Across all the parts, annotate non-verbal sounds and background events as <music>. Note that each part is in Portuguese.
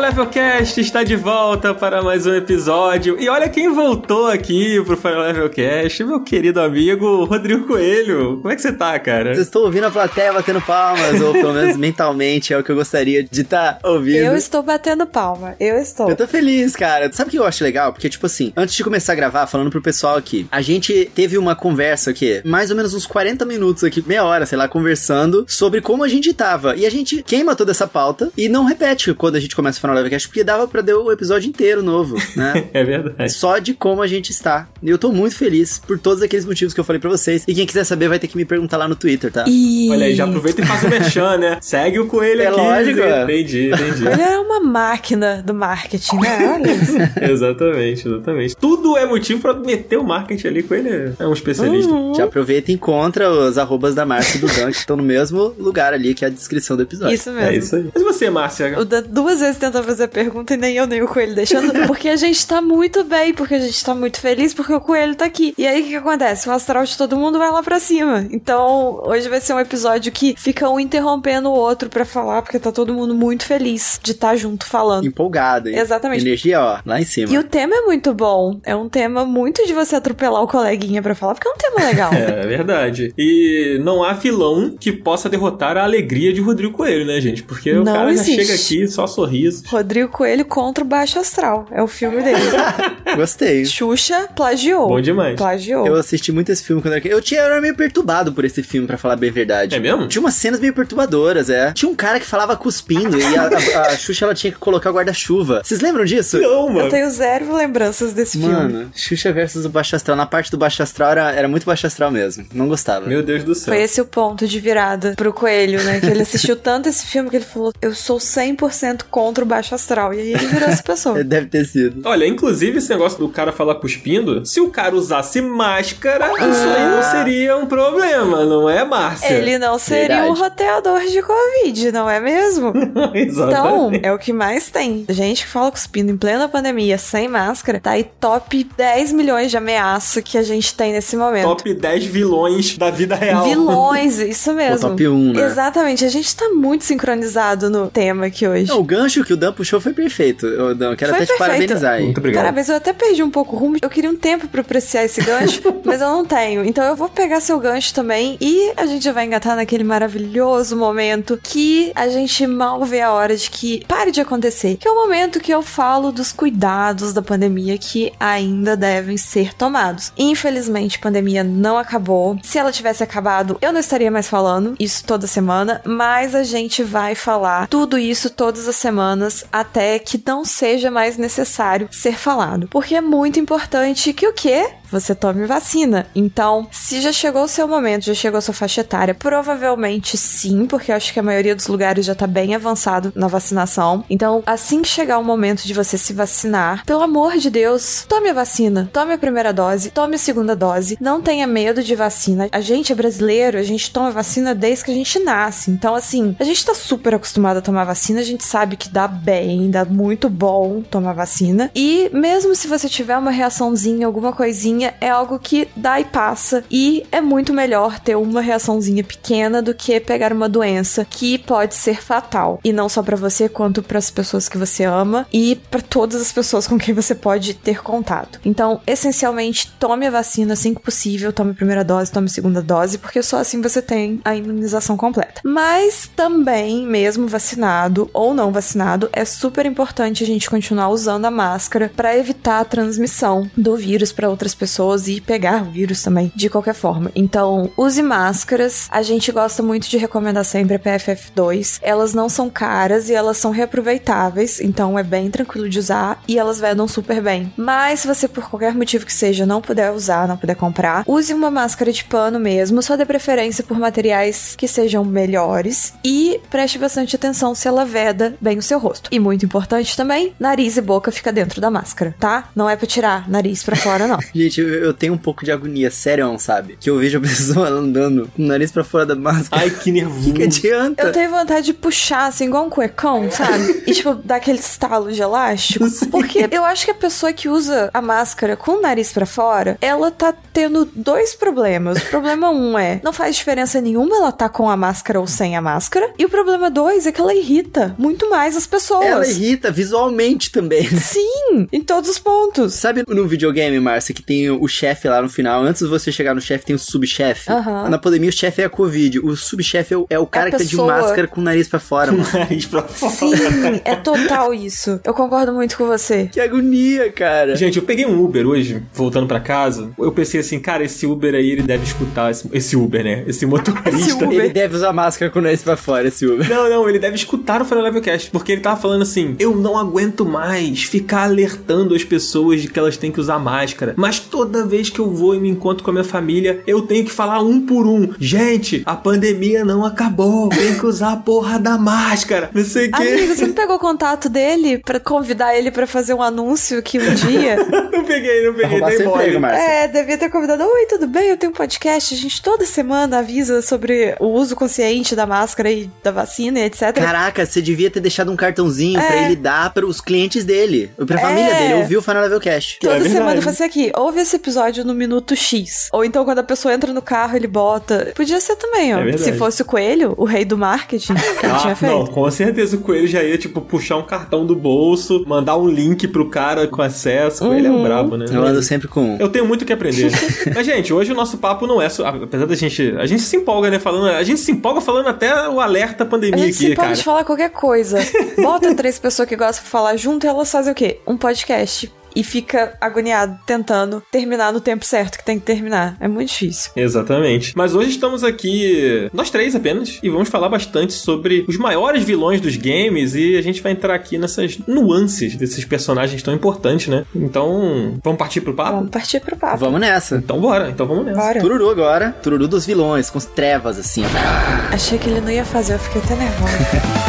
Final Level Cast está de volta para mais um episódio. E olha quem voltou aqui pro Final Level Cast, meu querido amigo Rodrigo Coelho. Como é que você tá, cara? Vocês estão ouvindo a plateia batendo palmas, ou pelo menos <laughs> mentalmente é o que eu gostaria de estar tá ouvindo. Eu estou batendo palma, eu estou. Eu tô feliz, cara. Sabe o que eu acho legal? Porque, tipo assim, antes de começar a gravar, falando pro pessoal aqui, a gente teve uma conversa aqui, mais ou menos uns 40 minutos aqui, meia hora, sei lá, conversando sobre como a gente tava. E a gente queima toda essa pauta e não repete quando a gente começa o Final Level Cast, porque dava pra dar o episódio inteiro novo, né? <laughs> é verdade. Só de como a gente está. E eu tô muito feliz por todos aqueles motivos que eu falei pra vocês. E quem quiser saber vai ter que me perguntar lá no Twitter, tá? E... Olha aí, já aproveita e faz o merchan, né? Segue o coelho é aqui. Lógico. Entendi, entendi. Ele é uma máquina do marketing, né? Olha isso. <laughs> exatamente, exatamente. Tudo é motivo pra meter o marketing ali com ele. É um especialista. Uhum. Já aproveita e encontra os arrobas da Márcia e do Dan, que estão no mesmo lugar ali, que é a descrição do episódio. Isso mesmo. É isso aí. Mas você, Márcia? O Dan duas vezes tentou fazer a pergunta e nem eu nem o Coelho deixando, <laughs> porque a gente tá muito bem, porque a gente tá muito feliz, porque o Coelho tá aqui. E aí o que, que acontece? O astral de todo mundo vai lá pra cima. Então, hoje vai ser um episódio que fica um interrompendo o outro para falar, porque tá todo mundo muito feliz de estar tá junto falando. Empolgado, hein? Exatamente. Energia, ó, lá em cima. E o tema é muito bom. É um tema muito de você atropelar o coleguinha para falar, porque é um tema legal. <laughs> é, é verdade. E não há vilão que possa derrotar a alegria de Rodrigo Coelho, né, gente? Porque não o cara existe. já chega aqui só sorriso. Rodrigo Coelho contra o Baixo Astral. É o filme dele. <laughs> Gostei. Xuxa plagiou. Bom demais. Plagiou. Eu assisti muito esse filme quando eu era Eu tinha, eu era meio perturbado por esse filme, para falar bem a verdade. É mesmo? Tinha umas cenas meio perturbadoras, é. Tinha um cara que falava cuspindo e a, a, a Xuxa ela tinha que colocar o guarda-chuva. Vocês lembram disso? Não, mano. Eu tenho zero lembranças desse mano, filme. Mano, Xuxa versus o Baixo Astral. Na parte do Baixo Astral era, era muito Baixo Astral mesmo. Não gostava. Meu Deus do céu. Foi esse o ponto de virada pro Coelho, né? Que ele assistiu tanto esse filme que ele falou: Eu sou 100% contra o Baixo Astral. E aí ele virou essa pessoa. <laughs> Deve ter sido. Olha, inclusive esse negócio do cara falar cuspindo, se o cara usasse máscara, ah. isso aí não seria um problema, não é, Márcia? Ele não seria Verdade. um roteador de Covid, não é mesmo? <laughs> então, é o que mais tem. Gente que fala cuspindo em plena pandemia, sem máscara, tá aí top 10 milhões de ameaça que a gente tem nesse momento. Top 10 vilões da vida real. Vilões, isso mesmo. O top 1, né? Exatamente. A gente tá muito sincronizado no tema aqui hoje. Não, o gancho que o Dan puxou foi perfeito. Eu, Dan, quero foi até perfeito. te parabenizar aí. Muito obrigado. Cara, mas eu até perdi um pouco o rumo. Eu queria um tempo pra apreciar esse gancho, <laughs> mas eu não tenho. Então eu vou pegar seu gancho também e a gente vai engatar naquele maravilhoso momento que a gente mal vê a hora de que pare de acontecer. Que é o momento que eu falo dos cuidados da pandemia que ainda devem ser tomados. Infelizmente, a pandemia não acabou. Se ela tivesse acabado, eu não estaria mais falando isso toda semana, mas a gente vai falar tudo isso todas as semanas até que não seja mais necessário ser falado. Porque é muito importante que o quê? Você tome vacina. Então, se já chegou o seu momento, já chegou a sua faixa etária, provavelmente sim, porque eu acho que a maioria dos lugares já tá bem avançado na vacinação. Então, assim que chegar o momento de você se vacinar, pelo amor de Deus, tome a vacina. Tome a primeira dose, tome a segunda dose. Não tenha medo de vacina. A gente é brasileiro, a gente toma vacina desde que a gente nasce. Então, assim, a gente tá super acostumado a tomar vacina, a gente sabe que dá bem, dá muito bom tomar vacina. E mesmo se você tiver uma reaçãozinha, alguma coisinha, é algo que dá e passa e é muito melhor ter uma reaçãozinha pequena do que pegar uma doença que pode ser fatal e não só para você quanto para as pessoas que você ama e para todas as pessoas com quem você pode ter contato. Então, essencialmente, tome a vacina assim que possível, tome a primeira dose, tome a segunda dose, porque só assim você tem a imunização completa. Mas também, mesmo vacinado ou não vacinado, é super importante a gente continuar usando a máscara para evitar a transmissão do vírus para outras pessoas pessoas e pegar vírus também, de qualquer forma. Então, use máscaras. A gente gosta muito de recomendar sempre a PFF2. Elas não são caras e elas são reaproveitáveis, então é bem tranquilo de usar e elas vedam super bem. Mas se você, por qualquer motivo que seja, não puder usar, não puder comprar, use uma máscara de pano mesmo, só dê preferência por materiais que sejam melhores e preste bastante atenção se ela veda bem o seu rosto. E muito importante também, nariz e boca fica dentro da máscara, tá? Não é para tirar nariz para fora, não. <laughs> Gente, Gente, eu, eu tenho um pouco de agonia, sério, sabe? Que eu vejo a <laughs> pessoa andando com o nariz pra fora da máscara. Ai, que <laughs> nervoso. O que adianta? Eu tenho vontade de puxar, assim, igual um cuecão, sabe? <laughs> E, tipo, dar aquele estalo de elástico. Porque eu acho que a pessoa que usa a máscara com o nariz pra fora, ela tá tendo dois problemas. O problema um é, não faz diferença nenhuma ela tá com a máscara ou sem a máscara. E o problema dois é que ela irrita muito mais as pessoas. Ela irrita visualmente também. Sim, em todos os pontos. Sabe no videogame, Márcia, que tem o chefe lá no final, antes de você chegar no chefe, tem o subchefe? Aham. Na pandemia, o chefe é a Covid. O subchefe é o, é o cara que tá de máscara com o nariz pra fora, mano. <laughs> Nariz pra fora. Sim, é total isso. Eu concordo muito com você. que agonia, cara. Gente, eu peguei um Uber hoje, voltando pra casa. Eu pensei assim, cara, esse Uber aí, ele deve escutar. Esse, esse Uber, né? Esse motorista. Esse Uber. Ele deve usar máscara com o nariz pra fora, esse Uber. Não, não, ele deve escutar o Final Levelcast, porque ele tava falando assim: eu não aguento mais ficar alertando as pessoas de que elas têm que usar máscara. Mas toda vez que eu vou e me encontro com a minha família, eu tenho que falar um por um: gente, a pandemia não acabou, tem que usar a porra da máscara. Não sei o quê. Amigo, você não pegou o contato dele pra convidar ele pra fazer um anúncio que um dia. <laughs> Não peguei, não peguei, dei mole. É, devia ter convidado. Oi, tudo bem? Eu tenho um podcast. A gente toda semana avisa sobre o uso consciente da máscara e da vacina e etc. Caraca, você devia ter deixado um cartãozinho pra É. ele dar pros clientes dele, pra família É. dele, ouvir o Final Level Cash. Toda É semana eu faço aqui, ouve esse episódio no minuto X. Ou então quando a pessoa entra no carro, ele bota. Podia ser também, ó. É. Se fosse o Coelho, o rei do marketing, <laughs> ele tinha Ah, feito. não, com certeza o Coelho já ia, tipo, puxar um cartão do bolso, mandar um link pro cara com acesso. O Coelho é um brabo, né? Eu ando sempre com. Eu tenho muito o que aprender. <laughs> Mas, gente, hoje o nosso papo não é só. Apesar da gente. A gente se empolga, né? Falando. A gente se empolga falando até o alerta A pandemia gente se aqui, cara. pode falar qualquer coisa. <laughs> Bota três pessoas que gostam de falar junto e elas fazem o quê? Um podcast. E fica agoniado tentando terminar no tempo certo que tem que terminar. É muito difícil. Exatamente. Mas hoje estamos aqui, nós três apenas, e vamos falar bastante sobre os maiores vilões dos games e a gente vai entrar aqui nessas nuances desses personagens tão importantes, né? Então, vamos partir pro papo? Vamos partir pro papo. Vamos nessa. Então bora, então vamos nessa. Bora. Tururu agora. Tururu dos vilões, com as trevas, assim. ó. Achei que ele não ia fazer, eu fiquei até nervosa. <laughs>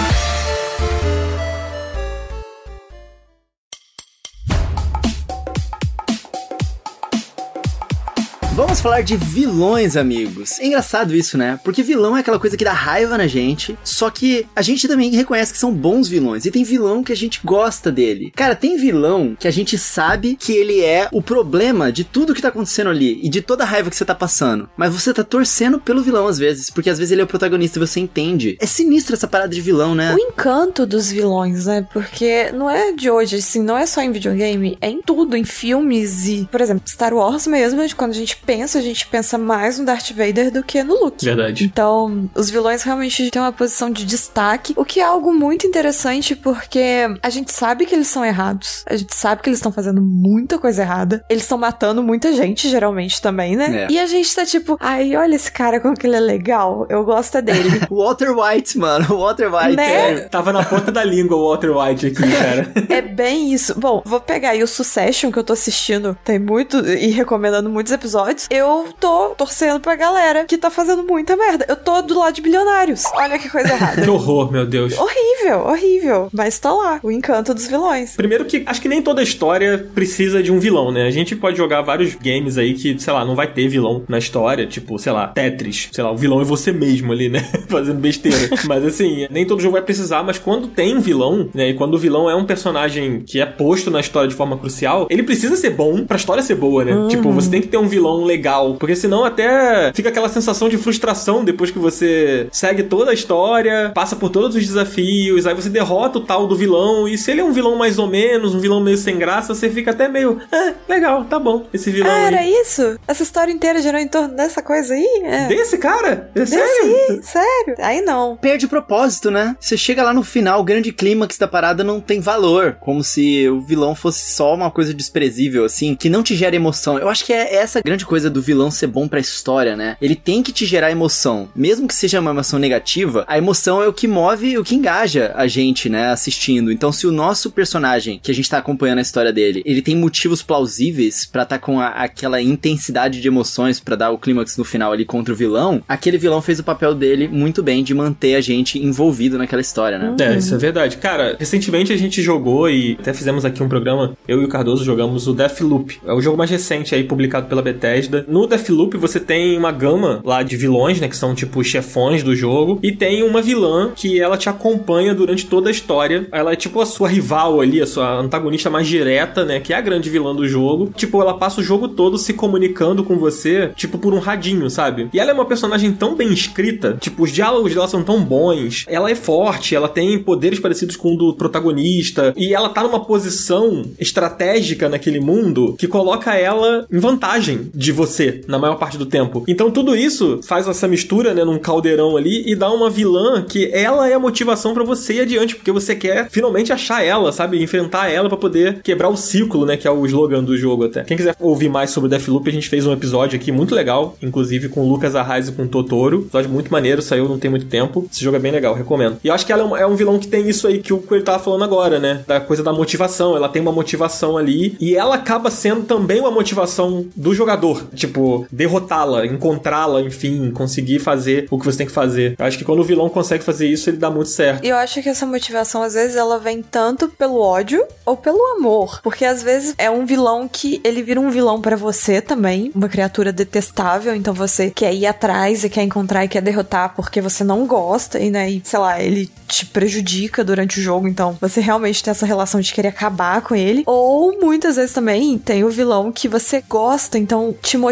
falar de vilões, amigos. É engraçado isso, né? Porque vilão é aquela coisa que dá raiva na gente, só que a gente também reconhece que são bons vilões. E tem vilão que a gente gosta dele. Cara, tem vilão que a gente sabe que ele é o problema de tudo que tá acontecendo ali e de toda a raiva que você tá passando. Mas você tá torcendo pelo vilão às vezes, porque às vezes ele é o protagonista e você entende. É sinistro essa parada de vilão, né? O encanto dos vilões, né? Porque não é de hoje, assim, não é só em videogame, é em tudo, em filmes e, por exemplo, Star Wars mesmo, quando a gente pensa, a gente pensa mais no Darth Vader do que no Luke. Verdade. Então, os vilões realmente têm uma posição de destaque, o que é algo muito interessante porque a gente sabe que eles são errados, a gente sabe que eles estão fazendo muita coisa errada, eles estão matando muita gente, geralmente também, né? É. E a gente tá tipo, ai, olha esse cara como que ele é legal, eu gosto é dele. <laughs> Walter White, mano. <laughs> Walter White. Né? é. Tava na ponta da língua o Walter White aqui, cara. É bem isso. Bom, vou pegar aí o Succession que eu tô assistindo, tem muito e recomendando muitos episódios. Eu tô torcendo pra galera que tá fazendo muita merda. Eu tô do lado de bilionários. Olha que coisa errada. <laughs> que horror, meu Deus. horrível, horrível. Mas tô lá, o encanto dos vilões. Primeiro que acho que nem toda história precisa de um vilão, né? A gente pode jogar vários games aí que, sei lá, não vai ter vilão na história, tipo, sei lá, Tetris. Sei lá, o vilão é você mesmo ali, né? <laughs> Fazendo besteira. mas assim, nem todo jogo vai precisar, mas quando tem um vilão, né? E quando o vilão é um personagem que é posto na história de forma crucial, ele precisa ser bom pra história ser boa, né? Tipo, você tem que ter um vilão legal, porque senão até fica aquela sensação de frustração depois que você segue toda a história, passa por todos os desafios, aí você derrota o tal do vilão, e se ele é um vilão mais ou menos, um vilão meio sem graça, você fica até meio, ah, legal, tá bom, esse vilão Ah, aí. era isso? Essa história inteira girou em torno dessa coisa aí? É. Desse cara? É Desse sério? aí? Sério? Aí não. perde o propósito, né? Você chega lá no final, o grande clímax da parada não tem valor. Como se o vilão fosse só uma coisa desprezível, assim, que não te gera emoção. Eu acho que é essa grande coisa do vilão ser bom pra história, né? Ele tem que te gerar emoção. Mesmo que seja uma emoção negativa, a emoção é o que move, o que engaja. engaja a gente, né, assistindo. Então, se o nosso personagem, que a gente tá acompanhando a história dele, ele tem motivos plausíveis para estar tá com a, aquela intensidade de emoções para dar o clímax no final ali contra o vilão, aquele vilão fez o papel dele muito bem de manter a gente envolvido naquela história, né? É, isso é verdade. Cara, recentemente a gente jogou e até fizemos aqui um programa, eu e o Cardoso jogamos o Deathloop. É o jogo mais recente aí, publicado pela Bethesda. No Deathloop você tem uma gama lá de vilões, né, que são tipo chefões do jogo, e tem uma vilã que ela te acompanha durante toda a história. Ela é tipo a sua rival ali, a sua antagonista mais direta, né, que é a grande vilã do jogo. Tipo, ela passa o jogo todo se comunicando com você, tipo por um radinho, sabe? E ela é uma personagem tão bem escrita, tipo, os diálogos dela são tão bons. Ela é forte, ela tem poderes parecidos com o do protagonista, e ela tá numa posição estratégica naquele mundo que coloca ela em vantagem de você na maior parte do tempo. Então tudo isso faz essa mistura, né, num caldeirão ali e dá uma vilã que ela é a motivação para você ir adiante, porque você quer finalmente achar ela, sabe? Enfrentar ela para poder quebrar o ciclo, né, que é o slogan do jogo até. Quem quiser ouvir mais sobre Deathloop, a gente fez um episódio aqui muito legal, inclusive com o Lucas Arraes e com o Totoro. Episódio muito maneiro, saiu não tem muito tempo. Esse jogo é bem legal, recomendo. E eu acho que ela é um, é vilão que tem isso aí que o Coelho tava falando agora, né? Da coisa da motivação. Ela tem uma motivação ali e ela acaba sendo também uma motivação do jogador. Tipo, derrotá-la, encontrá-la, enfim, conseguir fazer o que você tem que fazer. Eu acho que quando o vilão consegue fazer isso, ele dá muito certo. E eu acho que essa motivação, às vezes, ela vem tanto pelo ódio ou pelo amor. Porque às vezes é um vilão que ele vira um vilão para você também, uma criatura detestável, então você quer ir atrás e quer encontrar e quer derrotar porque você não gosta e, né, e sei lá, ele te prejudica durante o jogo, então você realmente tem essa relação de querer acabar com ele. Ou muitas vezes também tem o vilão que você gosta, então te motiva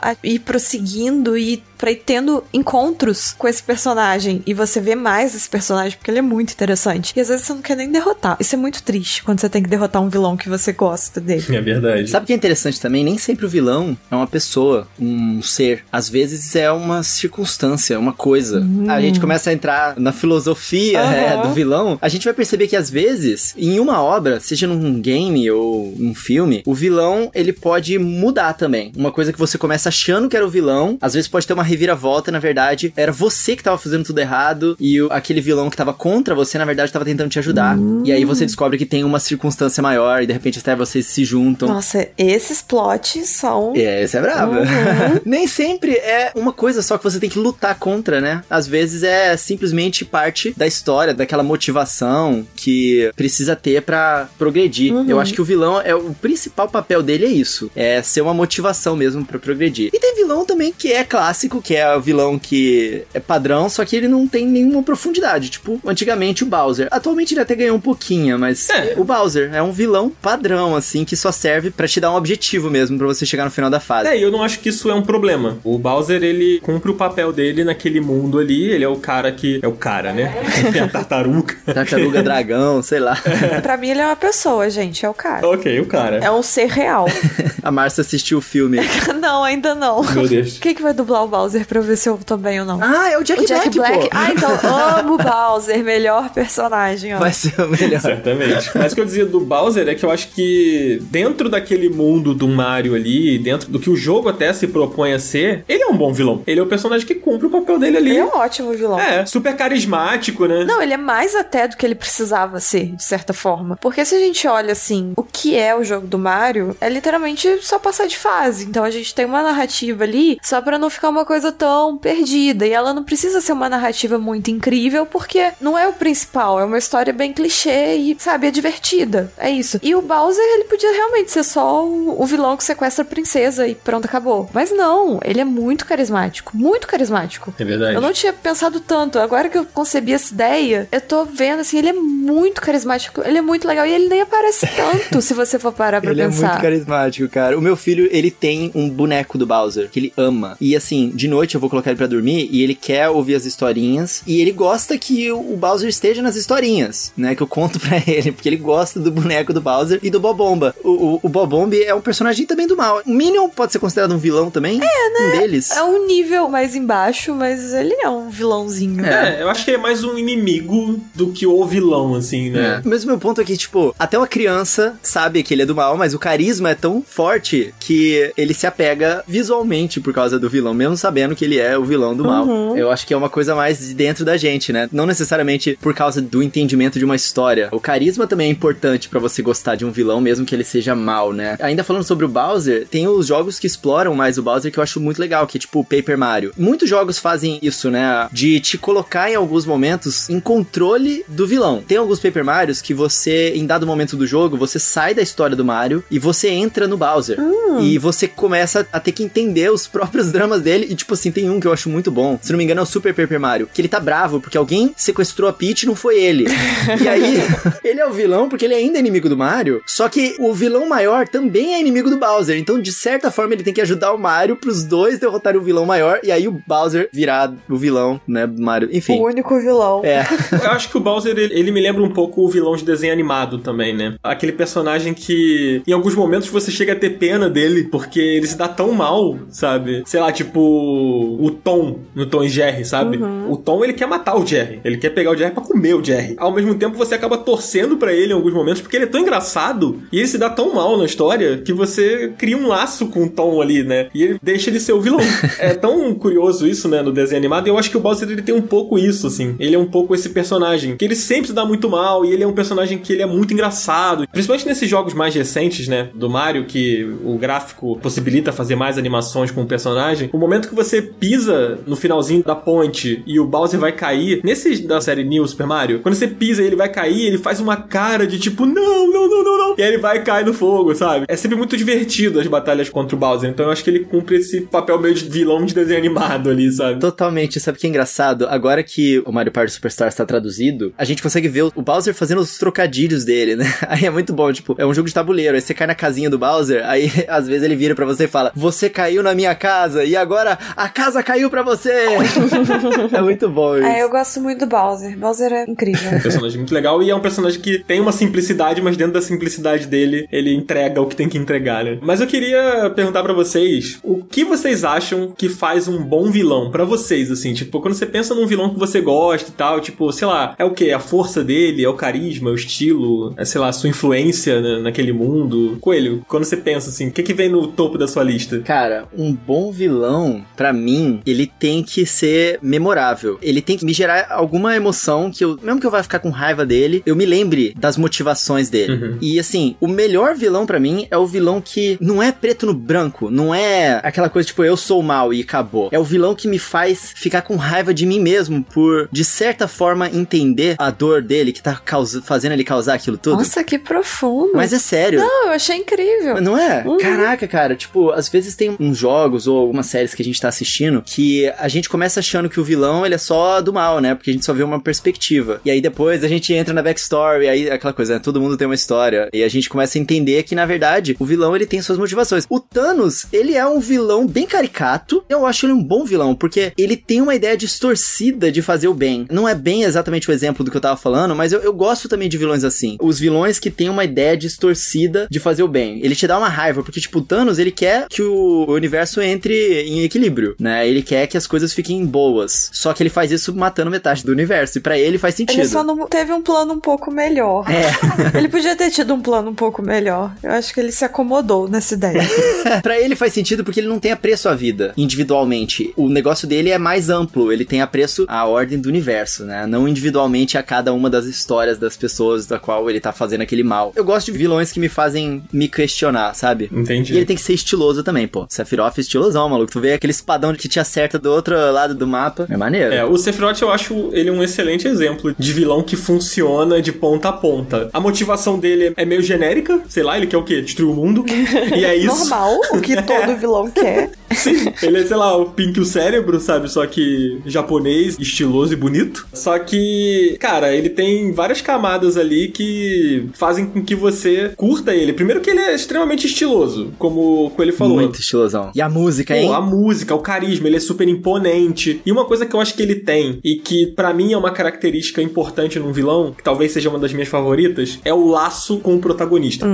a ir prosseguindo e pra ir tendo encontros com esse personagem e você vê mais esse personagem porque ele é muito interessante. E às vezes você não quer nem derrotar. Isso é muito triste quando você tem que derrotar um vilão que você gosta dele. É verdade. Sabe o que é interessante também? Nem sempre o vilão é uma pessoa, um ser. Às vezes é uma circunstância, uma coisa. Hum. A gente começa a entrar na filosofia uhum. é, do vilão. A gente vai perceber que às vezes, em uma obra, seja num game ou num filme, o vilão ele pode mudar também. Uma coisa que você começa achando que era o vilão, às vezes pode ter uma reviravolta, na verdade, era você que tava fazendo tudo errado e o, aquele vilão que tava contra você, na verdade, tava tentando te ajudar. Uhum. E aí você descobre que tem uma circunstância maior e de repente até vocês se juntam. Nossa, esses plots são. É, esse é brabo. Uhum. <laughs> Nem sempre é uma coisa só que você tem que lutar contra, né? Às vezes é simplesmente parte da história, daquela motivação que precisa ter para progredir. Uhum. Eu acho que o vilão é o principal papel dele é isso, é ser uma motivação mesmo para progredir. E tem vilão também que é clássico, que é o vilão que é padrão, só que ele não tem nenhuma profundidade. Tipo, antigamente o Bowser. Atualmente ele até ganhou um pouquinho, mas é. o Bowser é um vilão padrão, assim, que só serve para te dar um objetivo mesmo, para você chegar no final da fase. É, e eu não acho que isso é um problema. O Bowser, ele cumpre o papel dele naquele mundo ali, ele é o cara que. É o cara, né? É <laughs> a tartaruga. Tartaruga dragão, sei lá. É. <laughs> pra mim ele é uma pessoa, gente, é o cara. Ok, o cara. É um ser real. <laughs> a Márcia assistiu o filme. não, ainda não. Meu Deus. Quem que vai dublar o Bowser? Bowser pra ver se eu tô bem ou não. Ah, é o Jack, o Jack Black. Black. Ah, então <laughs> amo Bowser, melhor personagem. Ó. Vai ser o melhor. Certamente. Mas o que eu dizia do Bowser é que eu acho que dentro daquele mundo do Mario ali, dentro do que o jogo até se propõe a ser, ele é um bom vilão. Ele é o personagem que cumpre o papel dele ali. Ele é um ótimo vilão. É, super carismático, né? Não, ele é mais até do que ele precisava ser, de certa forma. Porque se a gente olha assim, o que é o jogo do Mario, é literalmente só passar de fase. Então a gente tem uma narrativa ali só para não ficar uma coisa tão perdida. E ela não precisa ser uma narrativa muito incrível, porque não é o principal, é uma história bem clichê e, sabe, é divertida. É isso. E o Bowser, ele podia realmente ser só o, vilão que sequestra a princesa e pronto, acabou. Mas não, ele é muito carismático, muito carismático. É verdade. Eu não tinha pensado tanto. Agora que eu concebi essa ideia, eu tô vendo assim, ele é muito carismático, ele é muito legal e ele nem aparece <laughs> tanto se você for parar pra ele pensar. Ele é muito carismático, cara. O meu filho, ele tem um boneco do Bowser que ele ama. E assim, de noite eu vou colocar ele pra dormir e ele quer ouvir as historinhas e ele gosta que o Bowser esteja nas historinhas, né? Que eu conto <laughs> pra ele, porque ele gosta do boneco do Bowser e do Bobomba. O, o, o Bobomb é um personagem também do mal. O Minion pode ser considerado um vilão também? É, né? Um deles. É um nível mais embaixo, mas ele é um vilãozinho. É, é eu acho que é mais um inimigo do que o vilão, assim, né? É. Mas o meu ponto é que, tipo, até uma criança sabe que ele é do mal, mas o carisma é tão forte que ele se apega visualmente por causa do vilão, mesmo sabendo sabendo que ele é o vilão do mal. Uhum. Eu acho que é uma coisa mais de dentro da gente, né? Não necessariamente por causa do entendimento de uma história. O carisma também é importante para você gostar de um vilão, mesmo que ele seja mal, né? Ainda falando sobre o Bowser, tem os jogos que exploram mais o Bowser que eu acho muito legal, que é tipo o Paper Mario. Muitos jogos fazem isso, né? De te colocar em alguns momentos em controle do vilão. Tem alguns Paper Marios que você, em dado momento do jogo, você sai da história do Mario e você entra no Bowser. E você começa a ter que entender os <laughs> próprios dramas dele. E, tipo assim, tem um que eu acho muito bom. Se não me engano, é o Super Paper Mario. Que ele tá bravo porque alguém sequestrou a Peach e não foi ele. <laughs> e aí, ele é o vilão porque ele ainda é inimigo do Mario. Só que o vilão maior também é inimigo do Bowser. Então, de certa forma, ele tem que ajudar o Mario pros dois derrotarem o vilão maior. E aí o Bowser virar o vilão, né, do Mario. Enfim. O único vilão. É. Eu acho que o Bowser, ele, ele me lembra um pouco o vilão de desenho animado também, né? Aquele personagem que, em alguns momentos, você chega a ter pena dele, porque ele se dá tão mal, sabe? Sei lá, tipo, o Tom, no Tom e Jerry, sabe? O Tom, ele quer matar o Jerry. Ele quer pegar o Jerry pra comer o Jerry. Ao mesmo tempo, você acaba torcendo pra ele em alguns momentos, porque ele é tão engraçado e ele se dá tão mal na história que você cria um laço com o Tom ali, né? E ele deixa ele ser o vilão. <laughs> é tão curioso isso, né, no desenho animado. E eu acho que o Bowser, ele tem um pouco isso, assim. Ele é um pouco esse personagem, que ele sempre se dá muito mal e ele é um personagem que ele é muito engraçado. Principalmente nesses jogos mais recentes, né, do Mario, que o gráfico possibilita fazer mais animações com o personagem. O momento que você pisa no finalzinho da ponte e o Bowser vai cair, nesse da série New Super Mario, quando você pisa e ele vai cair, ele faz uma cara de tipo, não, não, não, não, não. E aí ele vai e cai no fogo, sabe? É sempre muito divertido as batalhas contra o Bowser. Então eu acho que ele cumpre esse papel meio de vilão de desenho animado ali, sabe? Totalmente. Sabe que é engraçado? Agora que o Mario Party Superstar está traduzido, a gente consegue ver o Bowser fazendo os trocadilhos dele, né? <laughs> Aí é muito bom, tipo, é um jogo de tabuleiro. Aí você cai na casinha do Bowser, aí <laughs> às vezes ele vira pra você e fala: Você caiu na minha casa e agora a casa caiu pra você. <laughs> é muito bom isso. É, eu gosto muito do Bowser. Bowser é incrível. um personagem muito legal e é um personagem que tem uma simplicidade, mas dentro da simplicidade dele, ele entrega o que tem que entregar, né? Mas eu queria perguntar pra vocês, o que vocês acham que faz um bom vilão pra vocês, assim? Tipo, quando você pensa num vilão que você gosta e tal, tipo, sei lá, é o quê? A força dele, é o carisma, é o estilo, é, sei lá, a sua influência né, naquele mundo? Coelho, quando você pensa assim, o que que vem no topo da sua lista? Cara, um bom vilão, pra mim, ele tem que ser memorável. Ele tem que me gerar alguma emoção que eu, mesmo que eu vá ficar com raiva dele, eu me lembre das motivações dele. Uhum. E assim, o melhor vilão pra mim é o vilão que não é preto no branco, não é aquela coisa tipo eu sou mal e acabou. É o vilão que me faz ficar com raiva de mim mesmo por de certa forma entender a dor dele que tá causa- fazendo ele causar aquilo tudo. Nossa, que profundo. Mas é sério. Não, eu achei incrível. Não é? Uhum. Caraca, cara, tipo, às vezes tem uns jogos ou algumas séries que a gente tá assistindo que a gente começa achando que o vilão ele é só do mal, né? Porque a gente só vê uma perspectiva. E aí depois a gente entra na backstory, aí aquela coisa, né? Todo mundo tem uma história. E a gente começa a entender que, na verdade, o vilão ele tem suas motivações. O Thanos, ele é um vilão bem caricato. Eu acho ele um bom vilão, porque ele tem uma ideia distorcida de fazer o bem. Não é bem exatamente o exemplo do que eu tava falando, mas eu, eu gosto também de vilões assim. Os vilões que têm uma ideia distorcida de fazer o bem. Ele te dá uma raiva, porque, tipo, o Thanos, ele quer que o universo entre em equilíbrio, né? Ele quer que as coisas fiquem boas. Só que ele faz isso matando metade do universo. E pra ele faz sentido. Ele só não teve um plano um pouco melhor. É. <laughs> Ele podia ter tido um plano um pouco melhor. Eu acho que ele se acomodou nessa ideia. <laughs> pra ele faz sentido porque ele não tem apreço à vida individualmente. O negócio dele é mais amplo, ele tem apreço à ordem do universo, né? Não individualmente a cada uma das histórias das pessoas da qual ele tá fazendo aquele mal. Eu gosto de vilões que me fazem me questionar, sabe? Entendi. E ele tem que ser estiloso também, pô. Sephiroth é estilosão, maluco. Tu vê aquele espadão que te acerta do outro lado do mapa. É maneiro. É, o Sephiroth eu acho ele um excelente exemplo de vilão que funciona de ponta a ponta. A motivação dele é meio genérica, sei lá, ele quer o quê? Destruir o mundo. <laughs> E é isso. Normal, o que <laughs> todo vilão quer. <laughs> Sim, ele é, sei lá, o Pink o cérebro, sabe? Só que japonês, estiloso e bonito. Só que, cara, ele tem várias camadas ali que fazem com que você curta ele. Primeiro que ele é extremamente estiloso, como o Coelho falou. Muito estilosão. E a música, hein? A música, o carisma, ele é super imponente. E uma coisa que eu acho que ele tem, e que pra mim é uma característica importante num vilão, que talvez seja uma das minhas favoritas, é o laço com o protagonista.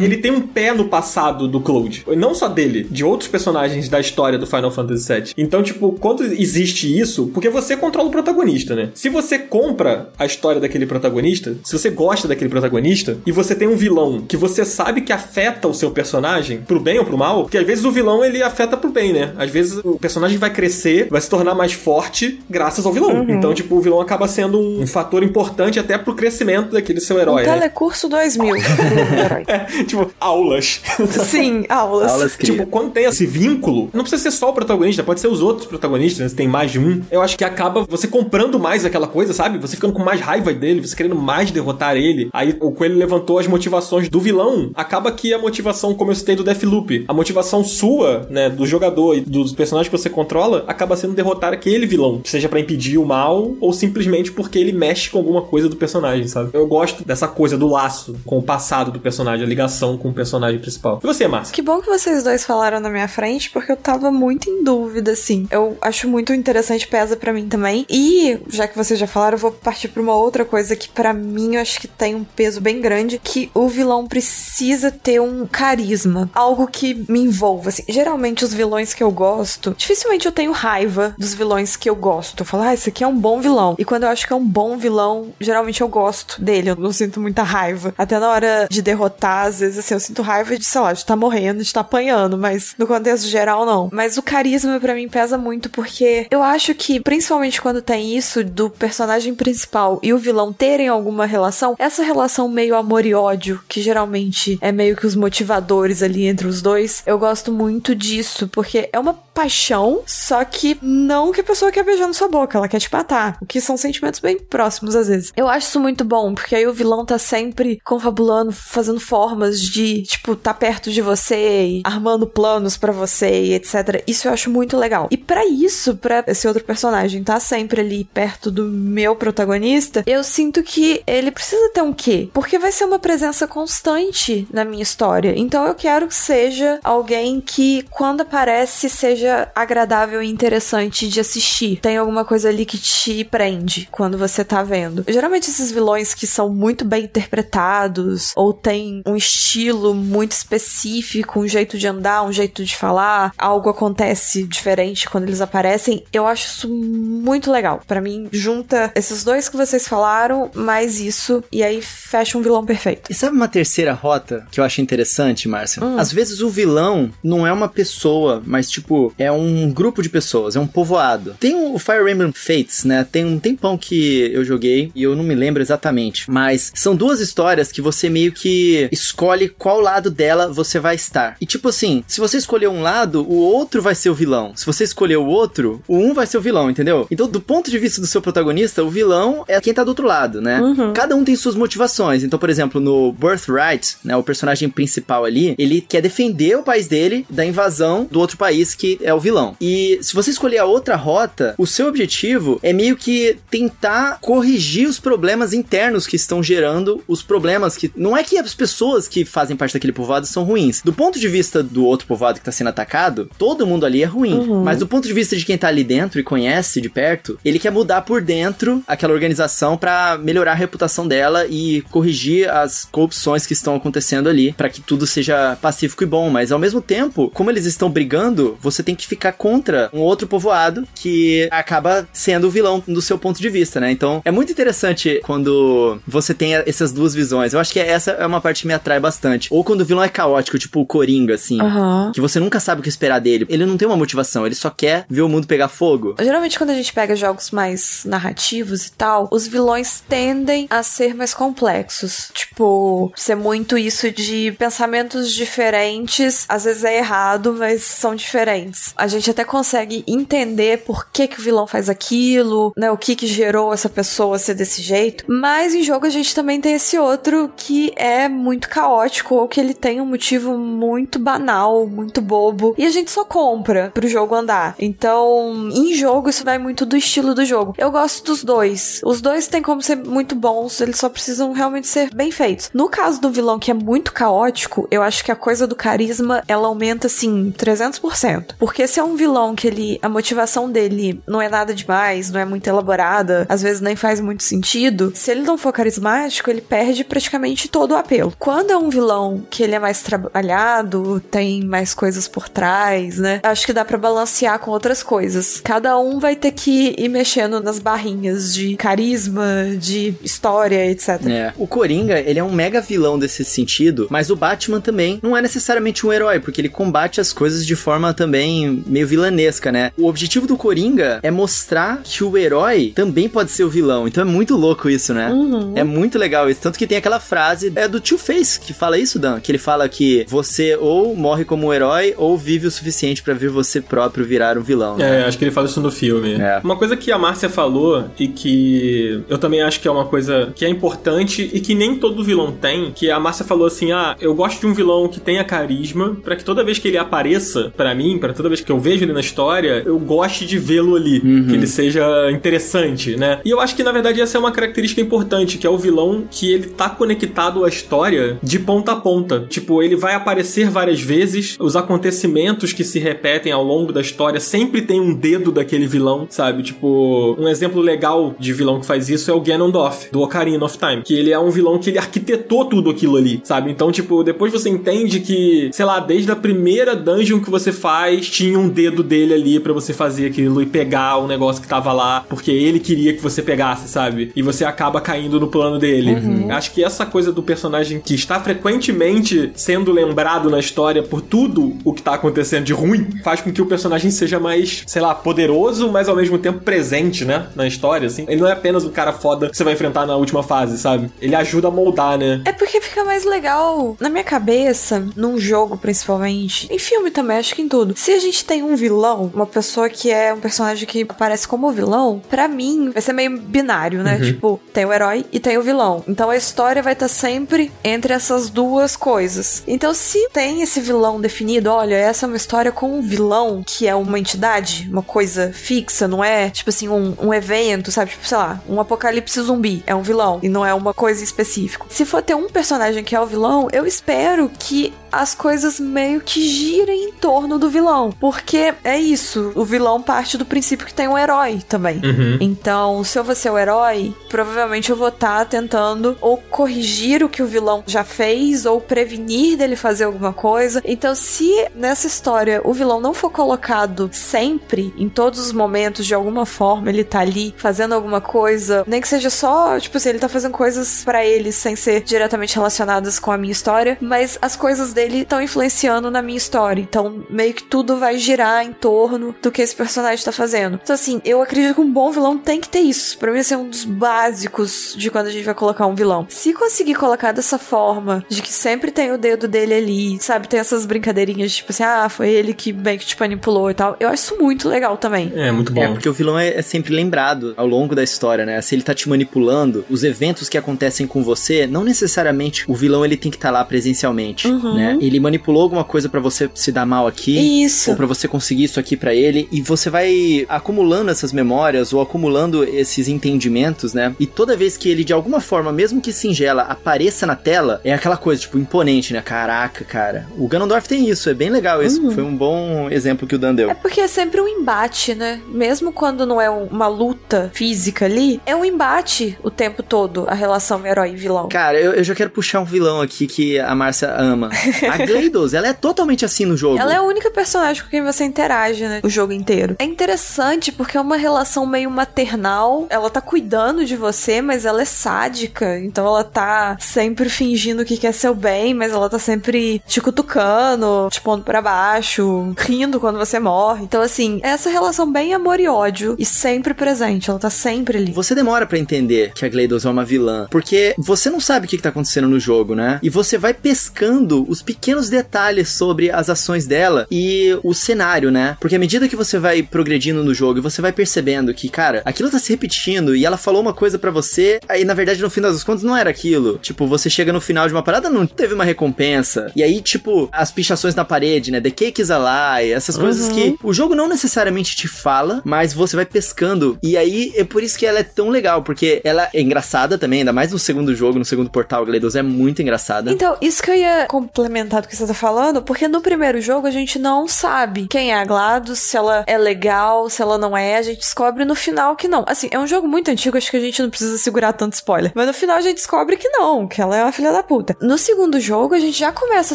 Ele tem um pé no passado do Cloud. Não só dele, de outros personagens personagens da história do Final Fantasy VII. Então, tipo, quando existe isso, porque você controla o protagonista, né? Se você compra a história daquele protagonista, se você gosta daquele protagonista, e você tem um vilão que você sabe que afeta o seu personagem, pro bem ou pro mal, que às vezes o vilão ele afeta pro bem, né? Às vezes o personagem vai crescer, vai se tornar mais forte graças ao vilão. Uhum. Então, tipo, o vilão acaba sendo um, um, fator importante até pro crescimento daquele seu herói. Um né? telecurso 2000. <laughs> é, tipo, aulas. Sim, aulas. aulas tipo, quando tem esse vínculo, não precisa ser só o protagonista, pode ser os outros protagonistas, né? Se tem mais de um. Eu acho que acaba você comprando mais aquela coisa, sabe? Você ficando com mais raiva dele, você querendo mais derrotar ele. Aí o Coelho levantou as motivações do vilão. Acaba que a motivação, como eu citei do Deathloop, a motivação sua, né, do jogador e dos personagens que você controla, acaba sendo derrotar aquele vilão. Seja para impedir o mal ou simplesmente porque ele mexe com alguma coisa do personagem, sabe? Eu gosto dessa coisa do laço com o passado do personagem, a ligação com o personagem principal. E você, Márcia? Que bom que vocês dois falaram na minha frente, porque eu tava muito em dúvida, assim. Eu acho muito interessante, pesa para mim também. E, já que vocês já falaram, eu vou partir pra uma outra coisa que para mim eu acho que tem um peso bem grande, que o vilão precisa ter um carisma. Algo que me envolva, assim. Geralmente os vilões que eu gosto, dificilmente eu tenho raiva dos vilões que eu gosto. Eu falo, ah, esse aqui é um bom vilão. E quando eu acho que é um bom vilão, geralmente eu gosto dele. Eu não sinto muita raiva. Até na hora de derrotar, às vezes, assim, eu sinto raiva de, sei lá, de estar tá morrendo, de estar tá apanhando, mas no contexto geral, não. Mas o carisma para mim pesa muito porque eu acho que, principalmente quando tem isso do personagem principal e o vilão terem alguma relação, essa relação meio amor e ódio, que geralmente é meio que os motivadores ali entre os dois, eu gosto muito disso, porque é uma paixão, só que não que a pessoa quer beijar na sua boca, ela quer te matar. O que são sentimentos bem próximos às vezes. Eu acho isso muito bom, porque aí o vilão tá sempre confabulando, fazendo formas de, tipo, tá perto de você armando planos para você e etc. Isso eu acho muito legal. E para isso, para esse outro personagem tá sempre ali perto do meu protagonista, eu sinto que ele precisa ter um quê? Porque vai ser uma presença constante na minha história. Então eu quero que seja alguém que quando aparece seja seja agradável e interessante de assistir. Tem alguma coisa ali que te prende quando você tá vendo. Geralmente esses vilões que são muito bem interpretados ou tem um estilo muito específico, um jeito de andar, um jeito de falar, algo acontece diferente quando eles aparecem, eu acho isso muito legal. Para mim, junta esses dois que vocês falaram, mais isso, e aí fecha um vilão perfeito. E sabe uma terceira rota que eu acho interessante, Márcia? Hum. Às vezes o vilão não é uma pessoa, mas tipo, é um grupo de pessoas, é um povoado. Tem o Fire Emblem Fates, né? Tem um tempão que eu joguei e eu não me lembro exatamente, mas são duas histórias que você meio que escolhe qual lado dela você vai estar. E tipo assim, se você escolher um lado, o outro vai ser o vilão. Se você escolher o outro, o um vai ser o vilão, entendeu? Então, do ponto de vista do seu protagonista, o vilão é quem tá do outro lado, né? Uhum. Cada um tem suas motivações. Então, por exemplo, no Birthright, né, o personagem principal ali, ele quer defender o país dele da invasão do outro país que é o vilão. E se você escolher a outra rota, o seu objetivo é meio que tentar corrigir os problemas internos que estão gerando os problemas que. Não é que as pessoas que fazem parte daquele povoado são ruins. Do ponto de vista do outro povoado que tá sendo atacado, todo mundo ali é ruim. Uhum. Mas do ponto de vista de quem tá ali dentro e conhece de perto, ele quer mudar por dentro aquela organização para melhorar a reputação dela e corrigir as corrupções que estão acontecendo ali, para que tudo seja pacífico e bom. Mas ao mesmo tempo, como eles estão brigando, você tem tem que ficar contra um outro povoado que acaba sendo o vilão do seu ponto de vista, né? Então é muito interessante quando você tem essas duas visões. Eu acho que essa é uma parte que me atrai bastante. Ou quando o vilão é caótico, tipo o Coringa, assim, uhum. que você nunca sabe o que esperar dele. Ele não tem uma motivação, ele só quer ver o mundo pegar fogo. Geralmente, quando a gente pega jogos mais narrativos e tal, os vilões tendem a ser mais complexos. Tipo, ser muito isso de pensamentos diferentes. Às vezes é errado, mas são diferentes. A gente até consegue entender por que, que o vilão faz aquilo, né? O que que gerou essa pessoa ser desse jeito. Mas em jogo a gente também tem esse outro que é muito caótico ou que ele tem um motivo muito banal, muito bobo. E a gente só compra pro jogo andar. Então, em jogo, isso vai muito do estilo do jogo. Eu gosto dos dois. Os dois têm como ser muito bons, eles só precisam realmente ser bem feitos. No caso do vilão que é muito caótico, eu acho que a coisa do carisma ela aumenta assim 300%. Porque se é um vilão que ele. A motivação dele não é nada demais, não é muito elaborada, às vezes nem faz muito sentido. Se ele não for carismático, ele perde praticamente todo o apelo. Quando é um vilão que ele é mais trabalhado, tem mais coisas por trás né? Acho que dá para balancear com outras coisas. Cada um vai ter que ir mexendo nas barrinhas de carisma, de história, etc. É. O Coringa, ele é um mega vilão desse sentido, mas o Batman também não é necessariamente um herói, porque ele combate as coisas de forma também meio vilanesca, né? O objetivo do Coringa é mostrar que o herói também pode ser o vilão. Então é muito louco isso, né? Uhum. É muito legal isso. Tanto que tem aquela frase, é do Two Face que fala isso, Dan, que ele fala que você ou morre como um herói ou vive o suficiente para ver você próprio virar um vilão. Né? É, acho que ele fala isso no filme. É. Uma coisa que a Márcia falou e que eu também acho que é uma coisa que é importante e que nem todo vilão tem, que a Márcia falou assim: "Ah, eu gosto de um vilão que tenha carisma, para que toda vez que ele apareça para mim, para toda vez que eu vejo ele na história, eu goste de vê-lo ali, Uhum. que ele seja interessante, né? E eu acho que na verdade essa é uma característica importante, que é o vilão que ele tá conectado à história de ponta a ponta. Tipo, ele vai aparecer várias vezes, os acontecimentos que se repetem ao longo da história sempre tem um dedo daquele vilão, sabe? Tipo, um exemplo legal de vilão que faz isso é o Ganondorf, do Ocarina of Time, que ele é um vilão que ele arquitetou tudo aquilo ali, sabe? Então, tipo, depois você entende que, sei lá, desde a primeira dungeon que você faz, tinha um dedo dele ali pra você fazer aquilo e pegar o negócio que tava lá, porque ele queria que você pegasse, sabe? E você acaba caindo no plano dele. Acho que essa coisa do personagem que está frequentemente sendo lembrado na história por tudo o que tá acontecendo de ruim, faz com que o personagem seja mais, sei lá, poderoso, mas ao mesmo tempo presente, né? Na história, assim. Ele não é apenas o cara foda que você vai enfrentar na última fase, sabe? Ele ajuda a moldar, né? É porque fica mais legal na minha cabeça, num jogo principalmente, em filme também, acho que em tudo. Se a gente tem um vilão, uma pessoa que é um personagem que aparece como vilão, pra mim vai ser meio binário, né? Tipo, tem o herói e tem o vilão. Então a história vai estar sempre entre essas duas coisas. Então se tem esse vilão definido, olha, essa é uma história com um vilão que é uma entidade, uma coisa fixa, não é tipo assim, um, um evento, sabe? Tipo, sei lá, um apocalipse zumbi é um vilão e não é uma coisa específica. Se for ter um personagem que é o vilão, eu espero que as coisas meio que girem em torno do vilão. Porque é isso, o vilão parte do princípio que tem um herói também. Uhum. Então, se eu vou ser o herói, provavelmente eu vou estar tentando ou corrigir o que o vilão já fez, ou prevenir dele fazer alguma coisa. Então, se nessa história o vilão não for colocado sempre, em todos os momentos, de alguma forma, ele tá ali fazendo alguma coisa, nem que seja só, tipo assim, ele tá fazendo coisas pra ele sem ser diretamente relacionadas com a minha história, mas as coisas dele estão influenciando na minha história. Então, meio que tudo vai girar em torno do que esse personagem tá fazendo. Então, assim, eu acredito que um bom vilão tem que ter isso. Pra mim, esse é um dos básicos de quando a gente vai colocar um vilão. Se conseguir colocar dessa forma, de que sempre tem o dedo dele ali, sabe? Tem essas brincadeirinhas, tipo assim, ah, foi ele que bem que te manipulou e tal. Eu acho isso muito legal também. É, muito bom. É, porque o vilão é, é sempre lembrado ao longo da história, né? Se ele tá te manipulando, os eventos que acontecem com você, não necessariamente o vilão ele tem que estar lá presencialmente, Uhum. né? Ele manipulou alguma coisa pra você se dar mal aqui, Isso. Ou pra você conseguir isso aqui pra ele, e você vai acumulando essas memórias ou acumulando esses entendimentos, né? E toda vez que ele de alguma forma, mesmo que singela, apareça na tela, é aquela coisa tipo imponente, né? Caraca, cara. O Ganondorf tem isso, é bem legal isso. Foi um bom exemplo que o Dan deu. É porque é sempre um embate, né? Mesmo quando não é um- uma luta física ali, é um embate o tempo todo, a relação herói e vilão. Cara, eu, eu já quero puxar um vilão aqui que a Márcia ama. <laughs> A GLaDOS, ela é totalmente assim no jogo. Ela é a única personagem com quem você interage, né? O jogo inteiro. É interessante porque é uma relação meio maternal. Ela tá cuidando de você, mas ela é sádica. Então ela tá sempre fingindo que quer seu bem, mas ela tá sempre te cutucando, te pondo pra baixo, rindo quando você morre. Então, assim, é essa relação bem amor e ódio e sempre presente. Ela tá sempre ali. Você demora pra entender que a GLaDOS é uma vilã, porque você não sabe o que, que tá acontecendo no jogo, né? E você vai pescando os pequenos detalhes sobre as ações dela e o cenário, né? Porque à medida que você vai progredindo no jogo e você vai percebendo que, cara, aquilo tá se repetindo e ela falou uma coisa pra você, aí na verdade no fim das contas não era aquilo. Tipo, você chega no final de uma parada, não teve uma recompensa. E aí, tipo, as pichações na parede, né? The cake is a lie, essas coisas que o jogo não necessariamente te fala, mas você vai pescando. E aí é por isso que ela é tão legal, porque ela é engraçada também, ainda mais no segundo jogo, no segundo portal, a GLaDOS é muito engraçada. Então, isso que eu ia complementar do que você tá falando, porque no primeiro jogo a gente não sabe quem é a GLaDOS, se ela é legal, se ela não é, a gente descobre no final que não. Assim, é um jogo muito antigo, acho que a gente não precisa segurar tanto spoiler. Mas no final a gente descobre que não, que ela é uma filha da puta. No segundo jogo a gente já começa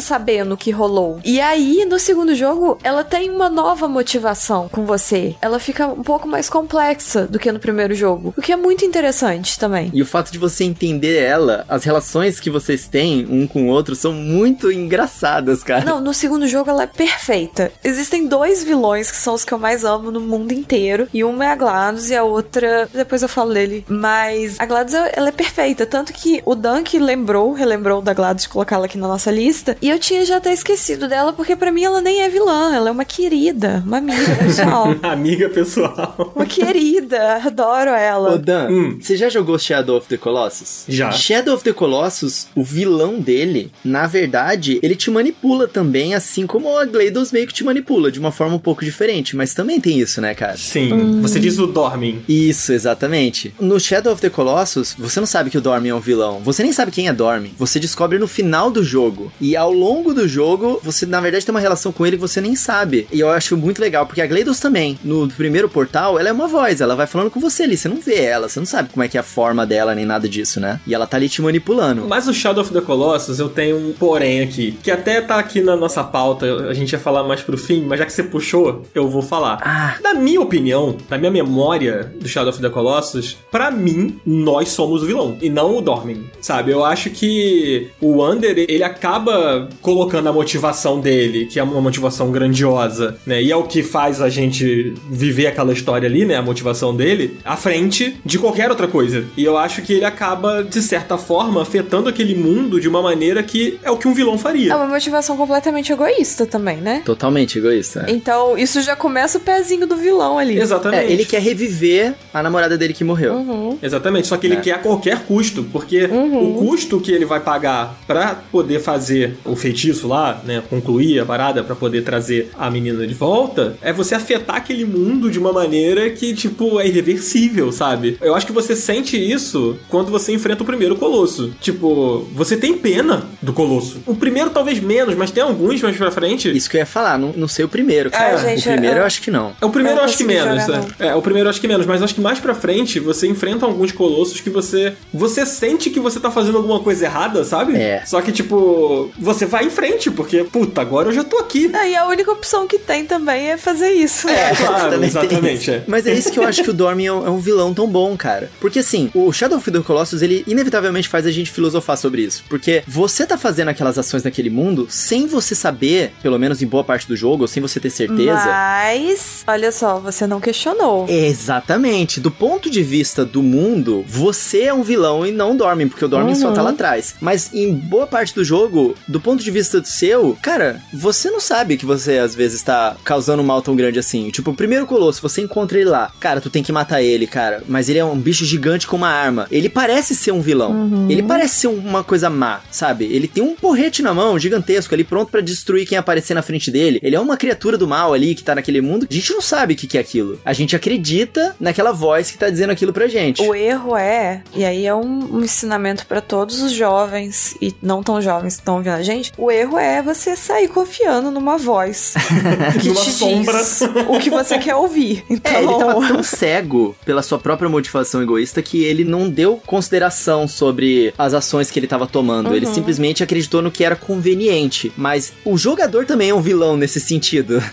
sabendo o que rolou. E aí, no no segundo jogo, ela tem uma nova motivação com você. Ela fica um pouco mais complexa do que no primeiro jogo, o que é muito interessante também. E o fato de você entender ela, as relações que vocês têm um com o outro são muito engraçadas, cara. Não, no segundo jogo ela é perfeita. Existem dois vilões que são os que eu mais amo no mundo inteiro, e uma é a GLaDOS e a outra, depois eu falo dele, mas a GLaDOS ela é perfeita, tanto que o Dunk lembrou, relembrou da GLaDOS de colocá-la aqui na nossa lista, e eu tinha já até esquecido dela, porque para mim ela nem é vilã, ela é uma querida, uma amiga pessoal. <laughs> amiga pessoal. Uma querida, adoro ela. Ô Dan, hum. você já jogou Shadow of the Colossus? Já. Shadow of the Colossus, o vilão dele, na verdade, ele te manipula também, assim como a GLaDOS meio que te manipula, de uma forma um pouco diferente, mas também tem isso, né, cara? Sim. Hum. Você diz o Dormin. Isso, exatamente. No Shadow of the Colossus, você não sabe que o Dormin é um vilão. Você nem sabe quem é Dormin. Você descobre no final do jogo. E ao longo do jogo, você na verdade tem uma relação com ele que você nem sabe. E eu acho muito legal, porque a GLaDOS também, no primeiro portal, ela é uma voz, ela vai falando com você ali, você não vê ela, você não sabe como é que é a forma dela, nem nada disso, né? E ela tá ali te manipulando. Mas o Shadow of the Colossus, eu tenho um porém aqui, que até tá aqui na nossa pauta, a gente ia falar mais pro fim, mas já que você puxou, eu vou falar. Ah. Na minha opinião, na minha memória do Shadow of the Colossus, para mim, nós somos o vilão, e não o Dormin, sabe? Eu acho que o Wander, ele acaba colocando a motivação dele, que é uma motivação grandiosa, né? E é o que faz a gente viver aquela história ali, né? A motivação dele, à frente de qualquer outra coisa. E eu acho que ele acaba, de certa forma, afetando aquele mundo de uma maneira que é o que um vilão faria. É uma motivação completamente egoísta também, né? Totalmente egoísta. Então, isso já começa o pezinho do vilão ali. Exatamente. É, ele quer reviver a namorada dele que morreu. Uhum. Exatamente. Só que ele é. quer a qualquer custo, porque uhum. o custo que ele vai pagar para poder fazer o feitiço lá, né, concluir a parada para poder trazer a menina de volta, é você afetar aquele mundo de uma maneira que, tipo, é irreversível, sabe? Eu acho que você sente isso quando você enfrenta o primeiro colosso. Tipo, você tem pena do colosso. O primeiro talvez menos, mas tem alguns mais pra frente. Isso que eu ia falar, não, não sei o primeiro. Cara. É, gente, o primeiro eu, eu acho que não. É o primeiro eu, acho que menos. Jogar, é. é, o primeiro eu acho que menos, mas acho que mais pra frente você enfrenta alguns colossos que você você sente que você tá fazendo alguma coisa errada, sabe? É. Só que tipo, você vai em frente porque puta, agora eu já tô aqui. É, e a única opção que tem também é fazer isso. É, <laughs> claro, exatamente. É. Mas é isso que eu acho que o Dormin é um vilão tão bom, cara. Porque assim, o Shadow of the Colossus, ele inevitavelmente faz a gente filosofar sobre isso. Porque você tá fazendo aquelas ações naquele mundo sem você saber, pelo menos em boa parte do jogo, ou sem você ter certeza. Mas, olha só, você não questionou. Exatamente. Do ponto de vista do mundo, você é um vilão e não Dormin, porque o Dormin uhum. só tá lá atrás. Mas em boa parte do jogo, do ponto de vista do seu, cara, você não sabe que você às vezes tá causando um mal tão grande assim. Tipo, o primeiro colosso, você encontra ele lá. Cara, tu tem que matar ele, cara. Mas ele é um bicho gigante com uma arma. Ele parece ser um vilão. Uhum. Ele parece ser uma coisa má, sabe? Ele tem um porrete na mão, gigantesco, ali pronto para destruir quem aparecer na frente dele. Ele é uma criatura do mal ali que tá naquele mundo. A gente não sabe o que, que é aquilo. A gente acredita naquela voz que tá dizendo aquilo pra gente. O erro é, e aí é um, um ensinamento para todos os jovens e não tão jovens que estão ouvindo a gente. O erro é você sair confiando numa voz <laughs> que numa te sombra. diz o que você quer ouvir. Então... <laughs> É, ele tava tão cego pela sua própria motivação egoísta que ele não deu consideração sobre as ações que ele tava tomando. Uhum. Ele simplesmente acreditou no que era conveniente. Mas o jogador também é um vilão nesse sentido.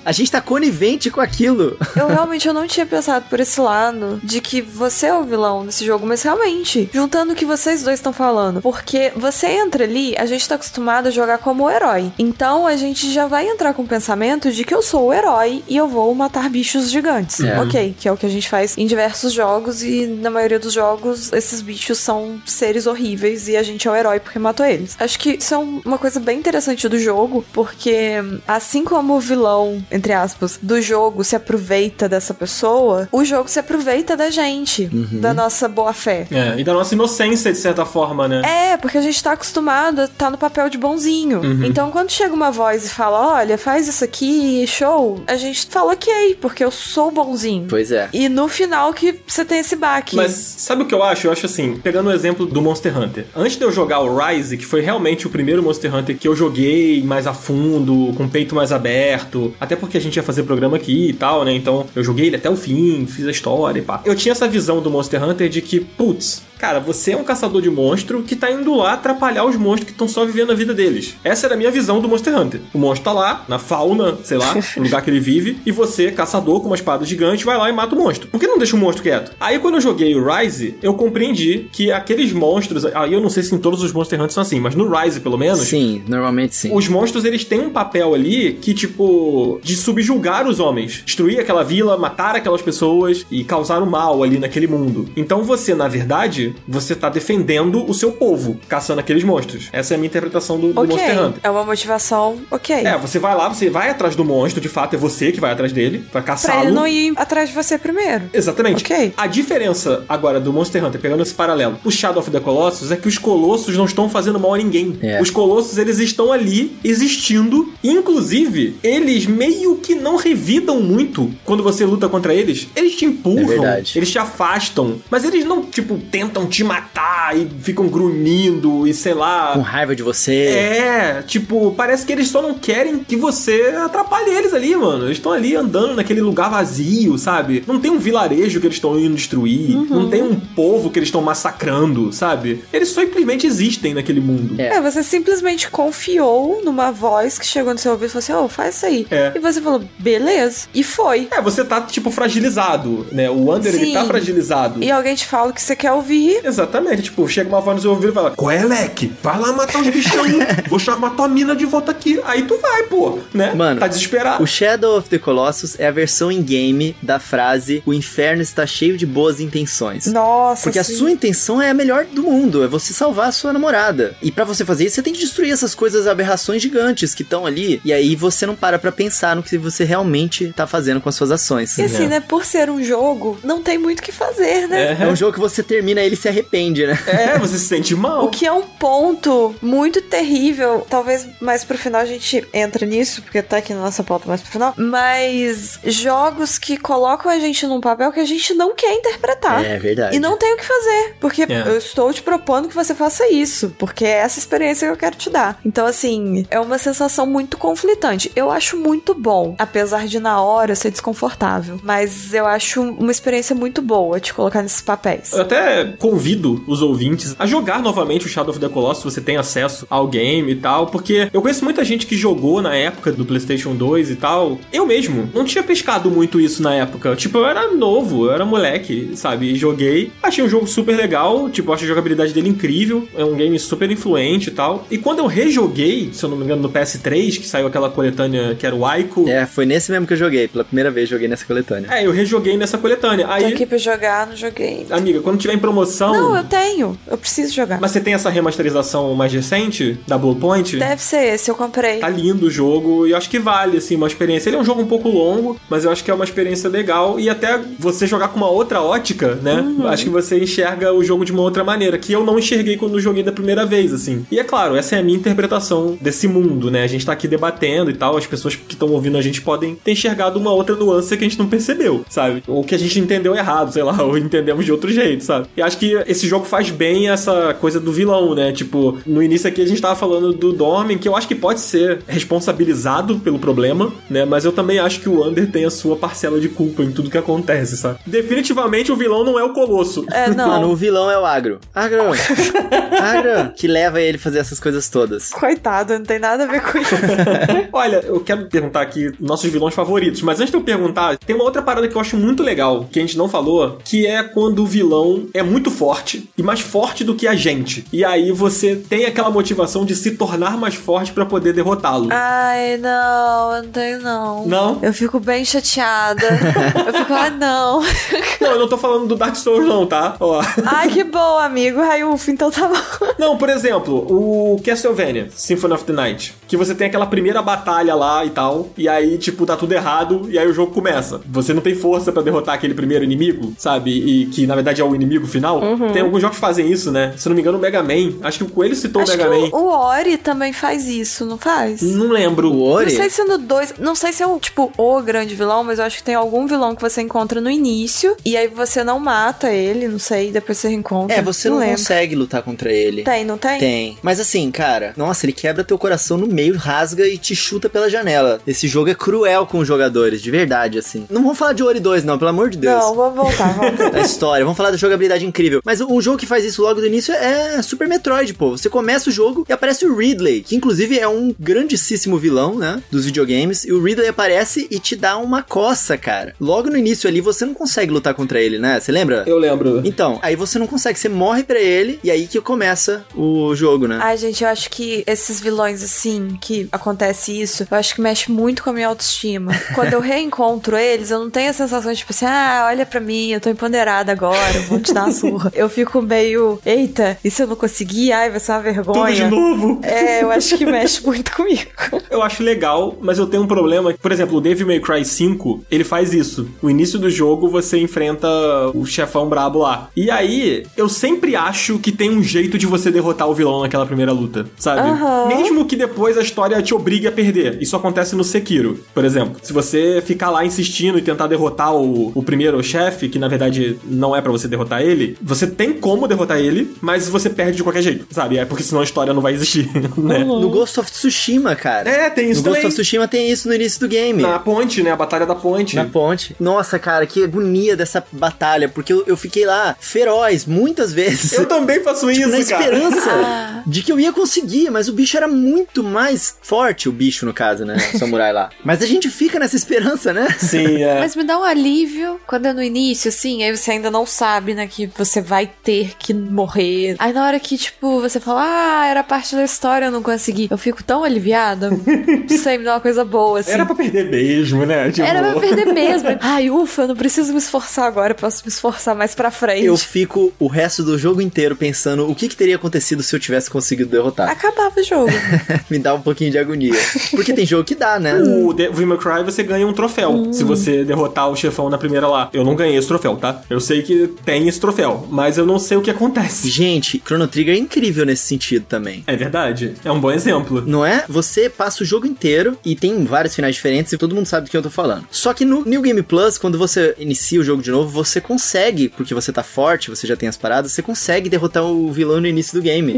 A gente tá conivente com aquilo. <laughs> Eu realmente eu não tinha pensado por esse lado de que você é o vilão desse jogo, mas realmente, juntando o que vocês dois estão falando, porque você entra ali, a gente tá acostumado a jogar como o herói. Então a gente já vai entrar com o pensamento de que eu sou o herói e eu vou matar bichos gigantes. É. Ok, que é o que a gente faz em diversos jogos e na maioria dos jogos esses bichos são seres horríveis e a gente é o herói porque matou eles. Acho que isso é uma coisa bem interessante do jogo, porque assim como o vilão, entre aspas, do jogo se aproveita dessa pessoa, o jogo se aproveita da gente, Uhum. da nossa boa fé. É, e da nossa inocência, de certa forma, né? É, porque a gente tá acostumado a estar no papel de bonzinho. Uhum. Então, quando chega uma voz e fala, olha, faz isso aqui, show, a gente fala ok, porque eu sou bonzinho. Pois é. E no final que você tem esse baque. Mas sabe o que eu acho? Eu acho assim, pegando o exemplo do Monster Hunter. Antes de eu jogar o Rise, que foi realmente o primeiro Monster Hunter que eu joguei mais a fundo, com o peito mais aberto, até porque a gente ia fazer programa aqui e tal, né? Então eu joguei ele até o fim, fiz a história e pá. Eu tinha essa visão do Monster Hunter de que, putz, Cara, você é um caçador de monstro que tá indo lá atrapalhar os monstros que estão só vivendo a vida deles. Essa era a minha visão do Monster Hunter. O monstro tá lá, na fauna, sei lá, <laughs> no lugar que ele vive, e você, caçador com uma espada gigante, vai lá e mata o monstro. Por que não deixa o monstro quieto? Aí quando eu joguei o Rise, eu compreendi que aqueles monstros. Aí eu não sei se em todos os Monster Hunters são assim, mas no Rise, pelo menos. Sim, normalmente sim. Os monstros, eles têm um papel ali que, tipo, de subjugar os homens. Destruir aquela vila, matar aquelas pessoas e causar o mal ali naquele mundo. Então você, na verdade, você tá defendendo o seu povo, caçando aqueles monstros. Essa é a minha interpretação do, do Ok, Monster Hunter. é uma motivação ok. É, você vai lá, você vai atrás do monstro, de fato, é você que vai atrás dele, vai Pra caçá-lo. ele não ir atrás de você primeiro. Exatamente. Ok. A diferença agora do Monster Hunter, pegando esse paralelo, o Shadow of the Colossus, é que os colossos não estão fazendo mal a ninguém. É. Os colossos, eles estão ali, existindo. Inclusive, eles meio que não revidam muito quando você luta contra eles. Eles te É empurram, verdade. eles te afastam. Mas eles não, tipo, tentam te matar e ficam grunhindo e sei lá. Com raiva de você. É, tipo, parece que eles só não querem que você atrapalhe eles ali, mano. Eles estão ali andando naquele lugar vazio, sabe? Não tem um vilarejo que eles estão indo destruir, não tem um povo que eles estão massacrando, sabe? Eles simplesmente existem naquele mundo. É. É, você simplesmente confiou numa voz que chegou no seu ouvido e falou assim: Ô, faz isso aí. É. E você falou, beleza. E foi. É, você tá, tipo, fragilizado, né? O Wander, ele tá fragilizado. E alguém te fala o que você quer ouvir. Exatamente, tipo, chega uma voz no seu ouvido e fala: Qual é, Leque? Vai lá matar os bichão, vou chamar tua mina de volta aqui. Aí tu vai, pô, né? Mano, tá desesperado. O Shadow of the Colossus é a versão em game da frase O inferno está cheio de boas intenções. Nossa, Porque a sim. sua intenção é a melhor do mundo, é você salvar a sua namorada. E pra você fazer isso, você tem que destruir essas coisas, aberrações gigantes que estão ali. E aí você não para pra pensar no que você realmente tá fazendo com as suas ações. E assim, né, por ser um jogo, não tem muito o que fazer, né? É um jogo que você termina e ele se arrepende, né? É, você se sente mal. O que é um ponto muito terrível. Talvez mais pro final a gente entra nisso, porque tá aqui na nossa pauta mais pro final. Mas jogos que colocam a gente num papel que a gente não quer interpretar. É verdade. E não tem o que fazer, porque É. eu estou te propondo que você faça isso, porque é essa experiência que eu quero te dar. Então, assim, é uma sensação muito conflitante. Eu acho muito bom, apesar de na hora ser desconfortável, mas eu acho uma experiência muito boa te colocar nesses papéis. Eu até convido os ouvintes a jogar novamente o Shadow of the Colossus, se você tem acesso ao game e tal, porque eu conheço muita gente que jogou na época do PlayStation 2 e tal. Eu mesmo não tinha pescado muito isso na época. Tipo, eu era novo, eu era moleque, sabe? E joguei. Achei um jogo super legal, tipo, acho a jogabilidade dele incrível. É um game super influente e tal. E quando eu rejoguei, se eu não me engano, no PS3, que saiu aquela coletânea que era o Aiko. É, foi nesse mesmo que eu joguei. Pela primeira vez joguei nessa coletânea. É, eu rejoguei nessa coletânea. Tô Aí, aqui pra jogar, não joguei. amiga, quando tiver em promoção. Não, eu tenho. Eu preciso jogar. Mas você tem essa remasterização mais recente da Bluepoint? Deve ser esse, eu comprei. Tá lindo o jogo e eu acho que vale, assim, uma experiência. Ele é um jogo um pouco longo, mas eu acho que é uma experiência legal. E até você jogar com uma outra ótica, né? Uhum. Acho que você enxerga o jogo de uma outra maneira, que eu não enxerguei quando joguei da primeira vez, assim. E é claro, essa é a minha interpretação desse mundo, né? A gente tá aqui debatendo e tal, as pessoas que estão ouvindo a gente podem ter enxergado uma outra nuance que a gente não percebeu, sabe? Ou que a gente entendeu errado, sei lá, <laughs> ou entendemos de outro jeito, sabe? E acho que esse jogo faz bem essa coisa do vilão, né? Tipo, no início aqui a gente tava falando do Dormin, que eu acho que pode ser responsabilizado pelo problema, né? Mas eu também acho que o Under tem a sua parcela de culpa em tudo que acontece, sabe? Definitivamente o vilão não é o Colosso. É, <laughs> não. Mano, o vilão é o Agro. Agro! <laughs> Agro! Que leva ele a fazer essas coisas todas. Coitado, não tem nada a ver com isso. <laughs> Olha, eu quero perguntar aqui nossos vilões favoritos, mas antes de eu perguntar, tem uma outra parada que eu acho muito legal, que a gente não falou, que é quando o vilão é muito forte e mais forte do que a gente. E aí você tem aquela motivação de se tornar mais forte pra poder derrotá-lo. Ai, não, eu não tenho não. Não? Eu fico bem chateada. eu fico, ah, não. <laughs> Não, eu não tô falando do Dark Souls não, tá? Ó. Ai, que bom, amigo. Ai, ufa, então tá bom. Não, por exemplo, o Castlevania, Symphony of the Night, que você tem aquela primeira batalha lá e tal, e aí, tipo, tá tudo errado, e aí o jogo começa. Você não tem força pra derrotar aquele primeiro inimigo, sabe? E que, na verdade, é o inimigo final. Tem alguns jogos que fazem isso, né? Se não me engano, o Mega Man. Acho que o Coelho citou Acho o que Mega Man. o, o Ori também faz isso, não faz? Não lembro. O Ori? Não sei se no 2. Não sei se é o, tipo, o grande vilão, mas eu acho que tem algum vilão que você encontra no início. E aí você não mata ele, não sei, depois você reencontra. É, você não, lembro. consegue lutar contra ele. Tem, não tem? Tem. Mas assim, cara, nossa, ele quebra teu coração no meio, rasga e te chuta pela janela. Esse jogo é cruel com os jogadores, de verdade, assim. Não vamos falar de Ori 2, não, pelo amor de Deus. Não, vamos voltar, vamos <laughs> voltar. da história. Vamos falar da jogabilidade incrível. Mas um jogo que faz isso logo do início é Super Metroid, pô. Você começa o jogo e aparece o Ridley, que inclusive é um grandíssimo vilão, né? Dos videogames. E o Ridley aparece e te dá uma coça, cara. Logo no início ali, você não consegue lutar contra ele, né? Você lembra? Eu lembro. Então, aí você não consegue, você morre pra ele e aí que começa o jogo, né? Ai, gente, eu acho que esses vilões, assim, que acontece isso, eu acho que mexe muito com a minha autoestima. Quando eu <laughs> reencontro eles, eu não tenho a sensação de, tipo assim, ah, olha pra mim, eu tô empoderada agora, eu vou te dar uma surra. Eu fico meio, eita, e se eu não conseguir? Ai, vai ser uma vergonha. Tudo de novo. É, eu acho que mexe muito comigo. <laughs> Eu acho legal, mas eu tenho um problema. Por exemplo, o Devil May Cry 5, ele faz isso. O início do jogo, você enfrenta o chefão brabo lá. E aí, eu sempre acho que tem um jeito de você derrotar o vilão naquela primeira luta, sabe? Aham. Mesmo que depois a história te obrigue a perder. Isso acontece no Sekiro, por exemplo. Se você ficar lá insistindo e tentar derrotar o, o primeiro chefe, que na verdade não é pra você derrotar ele, você tem como derrotar ele, mas você perde de qualquer jeito, sabe? É porque senão a história não vai existir, <laughs> né? No Ghost of Tsushima, cara. É, tem isso no Ghost também. of Tsushima tem isso no início do game. Na ponte, né? A batalha da ponte. Na ponte. Nossa, cara, que agonia dessa batalha, porque eu, eu fiquei lá feroz muitas vezes. Eu também faço Tipo, na isso, cara. esperança <laughs> Ah. de que eu ia conseguir, mas o bicho era muito mais forte, o bicho no caso, né? O samurai lá. <laughs> Mas a gente fica nessa esperança, né? Sim, é. Mas me dá um alívio quando é no início, assim, aí você ainda não sabe, né, que você vai ter que morrer. Aí na hora que, tipo, você fala, ah, era parte da história, eu não consegui. Eu fico tão aliviada. <laughs> Isso aí me dá uma coisa boa, assim. Era pra perder mesmo, né? Tipo... Era pra perder mesmo. Ai, ufa, eu não preciso me esforçar agora, eu posso me esforçar mais pra frente. Eu fico o resto do jogo inteiro pensando o que, que teria acontecido se eu tivesse conseguido derrotar. Acabava o jogo. <laughs> Me dá um pouquinho de agonia. Porque tem jogo que dá, né? O Devil May Cry você ganha um troféu se você derrotar o chefão na primeira lá. Eu não ganhei esse troféu, tá? Eu sei que tem esse troféu, mas eu não sei o que acontece. Gente, Chrono Trigger é incrível nesse sentido também. É verdade. É um bom exemplo. Não é? Você passa o jogo inteiro e tem vários finais diferentes e todo mundo sabe do que eu tô falando. Só que no New Game Plus, quando você inicia o jogo de novo, você consegue, porque você tá forte, você já tem as paradas, você consegue derrotar o vilão no início do game.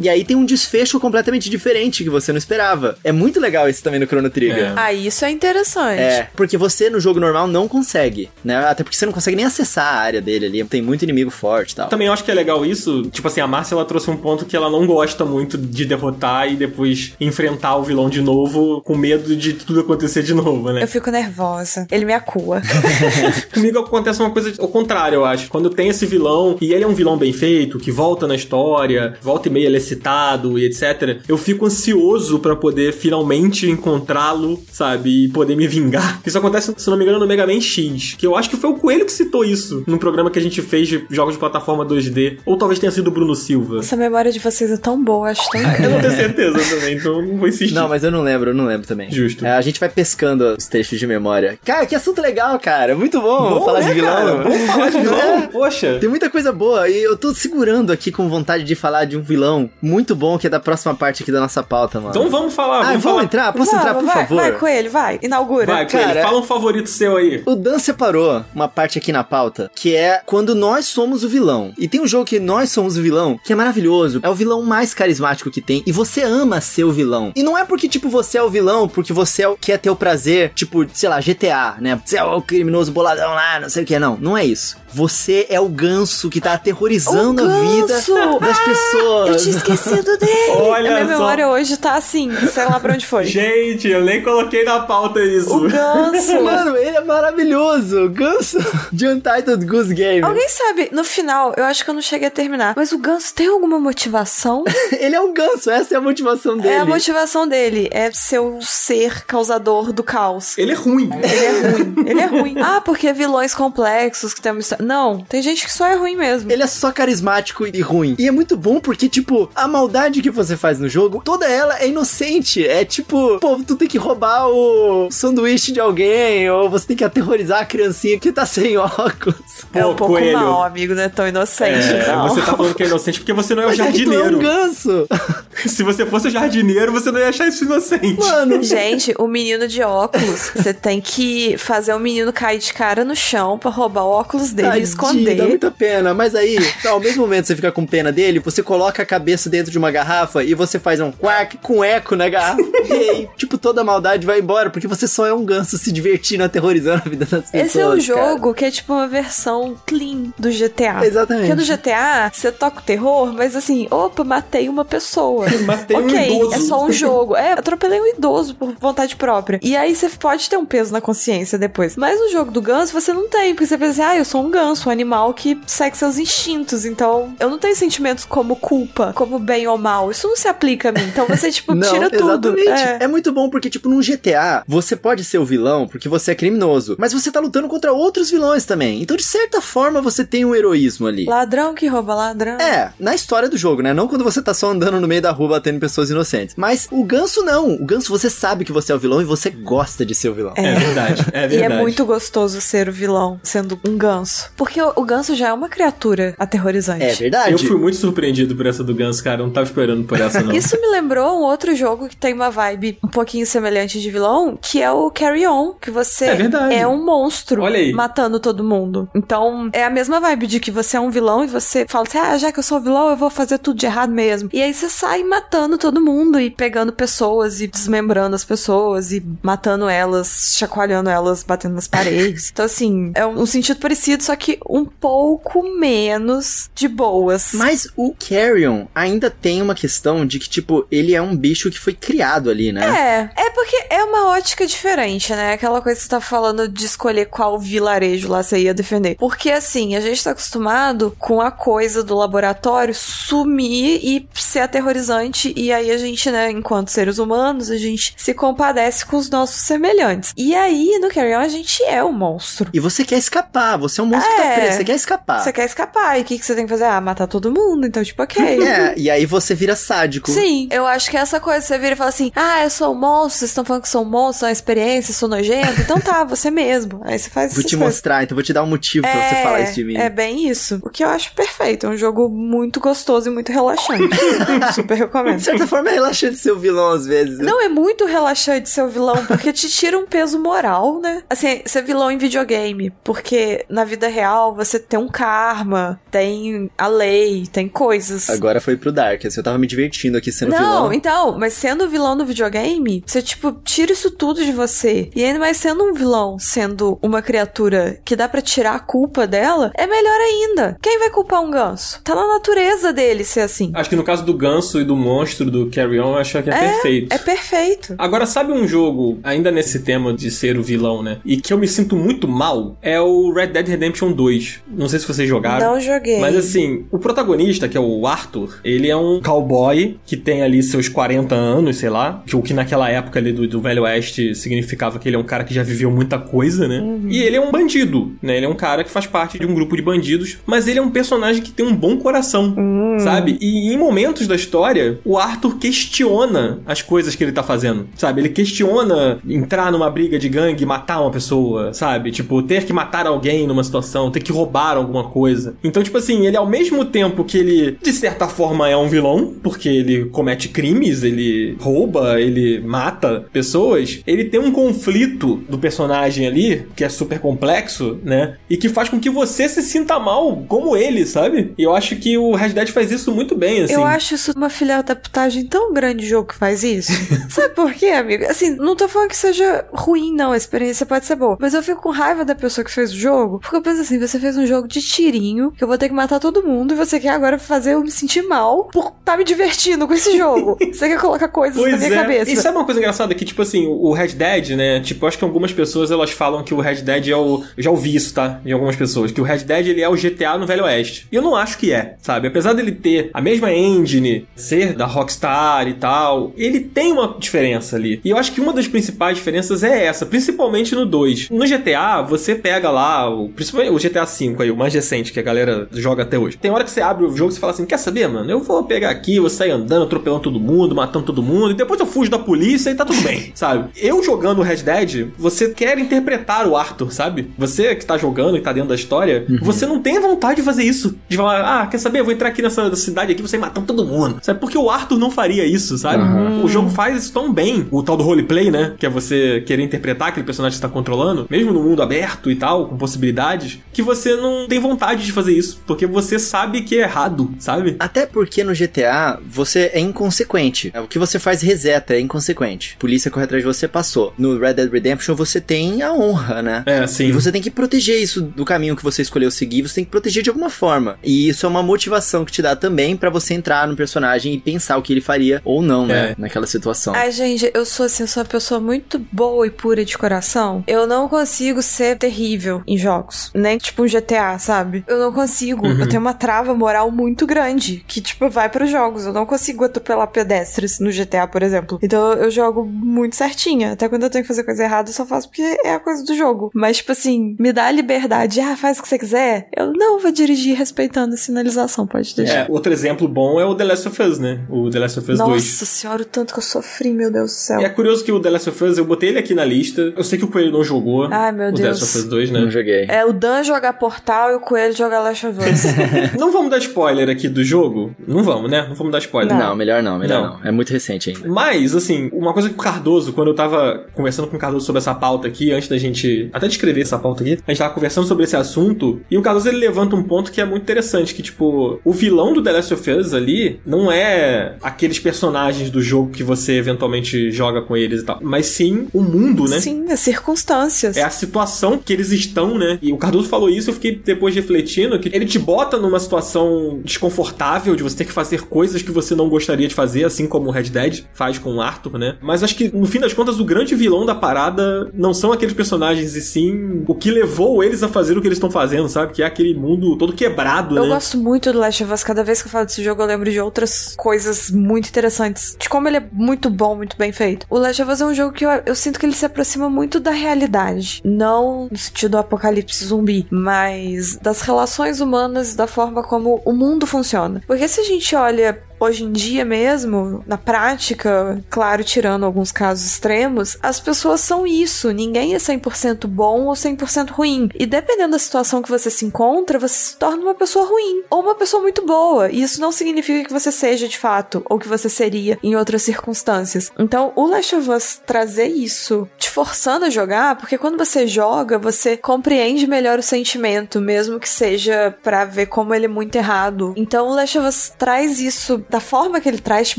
E aí tem um desfecho completamente diferente que você não esperava. É muito legal isso também no Chrono Trigger. É. Ah, isso é interessante. É, porque você no jogo normal não consegue, né? Até porque você não consegue nem acessar a área dele ali. Tem muito inimigo forte e tal. Também eu acho que é legal isso. Tipo assim, a Márcia ela trouxe um ponto que ela não gosta muito de derrotar e depois enfrentar o vilão de novo com medo de tudo acontecer de novo, né? Eu fico nervosa. Ele me acua. <laughs> Comigo acontece uma coisa ao contrário, eu acho. Quando tem esse vilão, e ele é um vilão bem feito, que volta na história, volta e meia ele é citado e etc., eu fico ansioso pra poder finalmente encontrá-lo, sabe? E poder me vingar. Isso acontece, se não me engano, no Mega Man X, que eu acho que foi o Coelho que citou isso num programa que a gente fez de jogos de plataforma 2D. Ou talvez tenha sido o Bruno Silva. Essa memória de vocês é tão boa, acho tão <laughs> Eu não tenho certeza também, então não vou insistir. Não, mas eu não lembro, eu não lembro também. Justo. É, a gente vai pescando os trechos de memória. Cara, que assunto legal, cara. Muito bom, Bom, falar né, de vilão. cara? Vamos falar de vilão. <laughs> É. Poxa. Tem muita coisa boa e eu tô segurando aqui com vontade de falar de um vilão muito bom que é da próxima parte aqui da nossa pauta, mano. Então vamos falar, ah, vamos vamos falar. entrar? Posso entrar, por vai, favor? Vai, Coelho, vai. Inaugura. Vai, Coelho, Cara, fala um favorito seu aí. O Dan separou uma parte aqui na pauta, que é quando nós somos o vilão. E tem um jogo que nós somos o vilão, que é maravilhoso. É o vilão mais carismático que tem. E você ama ser o vilão. E não é porque, tipo, você é o vilão, porque você é o, quer ter o prazer, tipo, sei lá, GTA, né? Você é o criminoso boladão lá, não sei o que. Não, não é isso. Você é o ganso que tá aterrorizando O a vida das Ah, pessoas. Eu tinha esquecido dele. <laughs> Olha a minha só. memória hoje tá assim, sei lá pra onde foi. Gente, eu nem coloquei na pauta isso. O ganso. <laughs> Mano, ele é maravilhoso. O ganso <laughs> de Untitled Goose Game. Alguém sabe, no final, eu acho que eu não cheguei a terminar, mas o ganso tem alguma motivação? <laughs> Ele é um ganso, essa é a motivação dele. É a motivação dele, é ser o ser causador do caos. Ele é ruim. Ele é ruim. Ele é ruim. Ah, porque vilões complexos que tem uma história. Não, tem gente que só é ruim mesmo. Ele é só carismático e ruim. E é muito bom porque, tipo, a maldade que você faz no jogo, toda ela é inocente. É tipo, pô, tu tem que roubar o sanduíche de alguém, ou você tem que aterrorizar a criancinha que tá sem <laughs> óculos. é um Pô, pouco Coelho. mal, amigo, não é tão inocente, É, não. você tá falando que é inocente porque você não é o Mas é é jardineiro. um ganso. <laughs> Se você fosse o jardineiro, você não ia achar isso inocente. Mano. <laughs> Gente, o menino de óculos, você tem que fazer o menino cair de cara no chão pra roubar o óculos dele e Tadinho, esconder. Dá muita pena. Mas aí, ao mesmo momento que você fica com pena dele, você coloca a cabeça dentro de uma garrafa e você faz um quack com eco na garrafa. <laughs> e aí, tipo, toda a maldade vai embora, porque você só é um ganso se divertindo, aterrorizando a vida das pessoas. Esse é um cara. jogo que é tipo uma versão clean do GTA. Exatamente. Porque no GTA, você toca o terror, mas assim, opa, matei uma pessoa. <laughs> Matei um ok, idoso. é só um jogo. É, atropelei um idoso por vontade própria. E aí você pode ter um peso na consciência depois. Mas no jogo do ganso, você não tem, porque você pensa assim, ah, eu sou um ganso, um animal que segue seus instintos. Então, eu não tenho sentimentos como culpa, como bem ou mal. Isso não se aplica a mim. Então você, <laughs> tipo, Não, tira tudo. exatamente. É. É. muito bom porque, tipo, num GTA, você pode ser o vilão porque você é criminoso, mas você tá lutando contra outros vilões também. Então, de certa forma, você tem um heroísmo ali. Ladrão que rouba ladrão. É, na história do jogo, né? Não quando você tá só andando no meio da rua batendo pessoas inocentes. Mas o ganso não. O ganso você sabe que você é o vilão e você gosta de ser o vilão. É verdade, é <laughs> E verdade. é muito gostoso ser o vilão, sendo um ganso. Porque o, o ganso já é uma criatura aterrorizante. É verdade. Eu fui muito surpreendido por essa do Ganso, cara. Eu não tava esperando por essa, não. <laughs> Isso me lembrou um outro jogo que tem uma vibe um pouquinho semelhante de vilão, que é o Carry On, que você É verdade. é um monstro Olha aí. matando todo mundo. Então, é a mesma vibe de que você é um vilão e você fala assim: ah, já que eu sou vilão, eu vou fazer tudo de errado mesmo. E aí você sai matando todo mundo e pegando pessoas e desmembrando as pessoas e matando elas, chacoalhando elas, batendo nas paredes. <laughs> Então, assim, é um sentido parecido, só que um pouco menos de boas. Mas o Carrion ainda tem uma questão de que, tipo, ele é um bicho que foi criado ali, né? É, é porque é uma ótica diferente, né? Aquela coisa que você tá falando de escolher qual vilarejo lá você ia defender. Porque assim, a gente tá acostumado com a coisa do laboratório sumir e ser aterrorizante, e aí a gente, né, enquanto seres humanos, a gente se compadece com os nossos semelhantes. E aí, no Carry On, a gente é o monstro. E você quer escapar, você é um monstro que tá É. preso, você quer escapar. Você quer escapar, e o que, que você tem que fazer? Ah, matar todo mundo, então, tipo, ok. <laughs> É, e aí você vira sádico. Sim, eu acho que essa coisa, você vira e fala assim: ah, eu sou um monstro, vocês estão falando que sou um monstro, é uma experiência, sou nojento. Então tá, você mesmo. Aí você faz Vou te coisas. mostrar, então vou te dar um motivo pra você falar isso de mim. É bem isso. O que eu acho perfeito. É um jogo muito gostoso e muito relaxante. <laughs> Super recomendo. De certa forma é relaxante ser o vilão às vezes. né? Não é muito relaxante ser o vilão, porque te tira um peso moral, né? Assim, ser vilão em videogame. Porque na vida real você tem um karma, tem a lei, tem coisas. Agora foi pro Dark, assim, eu tava me divertindo aqui sendo Não, vilão. então, mas sendo vilão no videogame, você, tipo, tira isso tudo de você. E ainda mais sendo um vilão, sendo uma criatura que dá pra tirar a culpa dela, é melhor ainda. Quem vai culpar um ganso? Tá na natureza dele ser assim. Acho que no caso do Ganso e do monstro do Carry On, eu acho que é, perfeito. É perfeito. Agora, sabe um jogo, ainda nesse tema de ser o vilão, né? E que eu me sinto muito mal? É o Red Dead Redemption 2. Não sei se vocês jogaram. Não joguei. Mas assim, o protagonista, que é o Arthur, ele é um cowboy que tem ali seus 40 anos, sei lá. Que o que naquela época ali do, do Velho Oeste significava que ele é um cara que já viveu muita coisa, né? E ele é um bandido, né? Ele é um cara que faz parte de um grupo de bandidos, mas ele é um personagem que tem um bom coração, sabe? E em momentos da história, o Arthur questiona as coisas que ele tá fazendo, sabe? Ele questiona entrar numa briga de gangue e matar uma pessoa, sabe? Tipo, ter que matar alguém numa situação, ter que roubar alguma coisa. Então, tipo assim, ele ao mesmo tempo que ele, de certa forma, é um vilão, porque ele comete crimes, ele rouba, ele mata pessoas, ele tem um conflito do personagem ali, que é super complexo, né? E que faz com que você se sinta mal como ele, sabe? E eu acho que o Red Dead faz isso muito bem, assim. Eu acho isso uma filha da putagem tão grande jogo que faz isso. <laughs> Sabe por quê, amigo? Assim, não tô falando que seja ruim, não. A experiência pode ser boa. Mas eu fico com raiva da pessoa que fez o jogo. Porque eu penso assim: você fez um jogo de tirinho, que eu vou ter que matar todo mundo, e você quer agora fazer eu me sentir mal por tá me divertindo com esse jogo. <laughs> você quer colocar coisas na Pois minha é. cabeça. E sabe uma coisa engraçada? Que, tipo assim, o Red Dead, né? Tipo, acho que algumas pessoas elas falam que o Red Dead é o. Eu já ouvi isso, tá? De algumas pessoas. Que o Red Dead ele é o GTA no Velho Oeste. E eu não acho que é, sabe? Apesar dele ter a mesma engine, ser da Rockstar e tal, ele tem uma diferença ali. E eu acho que uma das principais diferenças é essa, principalmente no 2. No GTA, você pega lá, o, principalmente o GTA V aí, o mais recente que a galera joga até hoje. Tem hora que você abre o jogo e fala assim: quer saber, mano? Eu vou pegar aqui, vou sair andando, atropelando todo mundo, matando todo mundo, e depois eu fujo da polícia e tá tudo bem, <laughs> sabe? Eu jogando o Red Dead, você quer interpretar o Arthur, sabe? Você que tá jogando e tá dentro da história, você não tem vontade de fazer isso. De falar, ah, quer saber? Eu vou entrar aqui nessa cidade aqui, você matando todo mundo. Sabe? Porque o Arthur não faria isso, sabe? O jogo faz isso tão bem. O tal do roleplay, né? Que é você querer interpretar aquele personagem que você tá controlando, mesmo no mundo aberto e tal, com possibilidades, que você não tem vontade de fazer isso. Porque você sabe que é errado, sabe? Até porque no GTA você é inconsequente. O que você faz reseta, é inconsequente. Polícia corre atrás de você, passou. No Red Dead Redemption você tem a honra, né? É, sim. E você tem que proteger isso do caminho que você escolheu seguir, você tem que proteger de alguma forma. E isso é uma motivação que te dá também para você entrar no personagem e pensar o que ele faria ou não, né? É. Naquela situação. Ai, gente, eu sou assim, eu sou uma pessoa muito boa e pura de coração. Eu não consigo ser terrível em jogos. Nem tipo um GTA, sabe? Eu não consigo. Uhum. Eu tenho uma trava moral muito grande. Que, tipo, vai pros jogos. Eu não consigo atropelar pedestres no GTA, por exemplo. Então eu jogo muito certinha. Até quando eu tenho que fazer coisa errada, eu só faço porque é a coisa do jogo. Mas, tipo assim, me dá a liberdade. Ah, faz o que você quiser. Eu não vou dirigir respeitando a sinalização, pode deixar. É, outro exemplo bom é o The Last of Us, né? O The Last of Us 2. Nossa senhora, o tanto que eu sofri, meu Deus do céu. E é curioso que o The Last of Us, eu botei ele aqui na lista. Eu sei que o Coelho não jogou Ai, meu o The Deus. Last of Us 2, Não né? joguei. É o Dan jogar Portal e o Coelho jogar Last of Us. <laughs> não vamos dar spoiler aqui do jogo? Não vamos, né? Não vamos dar spoiler. Não, melhor não, melhor Não. não. É muito recente ainda. Mas, assim, uma coisa que o Cardoso, quando eu tava conversando com o Cardoso sobre essa pauta aqui, antes da gente até descrever essa pauta aqui, a gente tava conversando sobre esse assunto, e o Cardoso ele levanta um ponto que é muito interessante, que, tipo, o vilão do The Last of Us ali não é aqueles personagens do jogo que você eventualmente joga com eles e tal, mas sim o mundo, né? Sim, as circunstâncias. É a situação que eles estão, né? E o Cardoso falou isso, eu fiquei depois refletindo que ele te bota numa situação desconfortável de você ter que fazer coisas que você não gostaria de fazer, assim como o Red Dead faz com o Arthur, né? Mas acho que no fim das contas o grande vilão da parada não são aqueles personagens e sim o que levou eles a fazer o que eles estão fazendo, sabe? Que é aquele mundo todo quebrado, Eu né? gosto muito do Last of Us. Cada vez que eu falo desse jogo, eu lembro de outras coisas muito interessantes. De como ele é muito bom, muito bem feito. O Last of Us é um jogo que eu, eu sinto que ele se aproxima muito da realidade. Não no sentido do apocalipse zumbi, mas das relações humanas, da forma como o mundo funciona. Porque se a gente olha hoje em dia mesmo, na prática, claro, tirando alguns casos extremos, as pessoas são isso. Ninguém é 100% bom ou 100% ruim. E dependendo da situação que você se encontra, você se torna uma pessoa ruim ou uma pessoa muito boa. E isso não significa que você seja de fato ou que você seria em outras circunstâncias. Então, o Last of Us trazer isso, te forçando a jogar, porque quando você joga, você compreende melhor o sentimento, mesmo que seja pra ver como ele é muito errado. Então, o Last of Us traz isso da forma que ele traz, te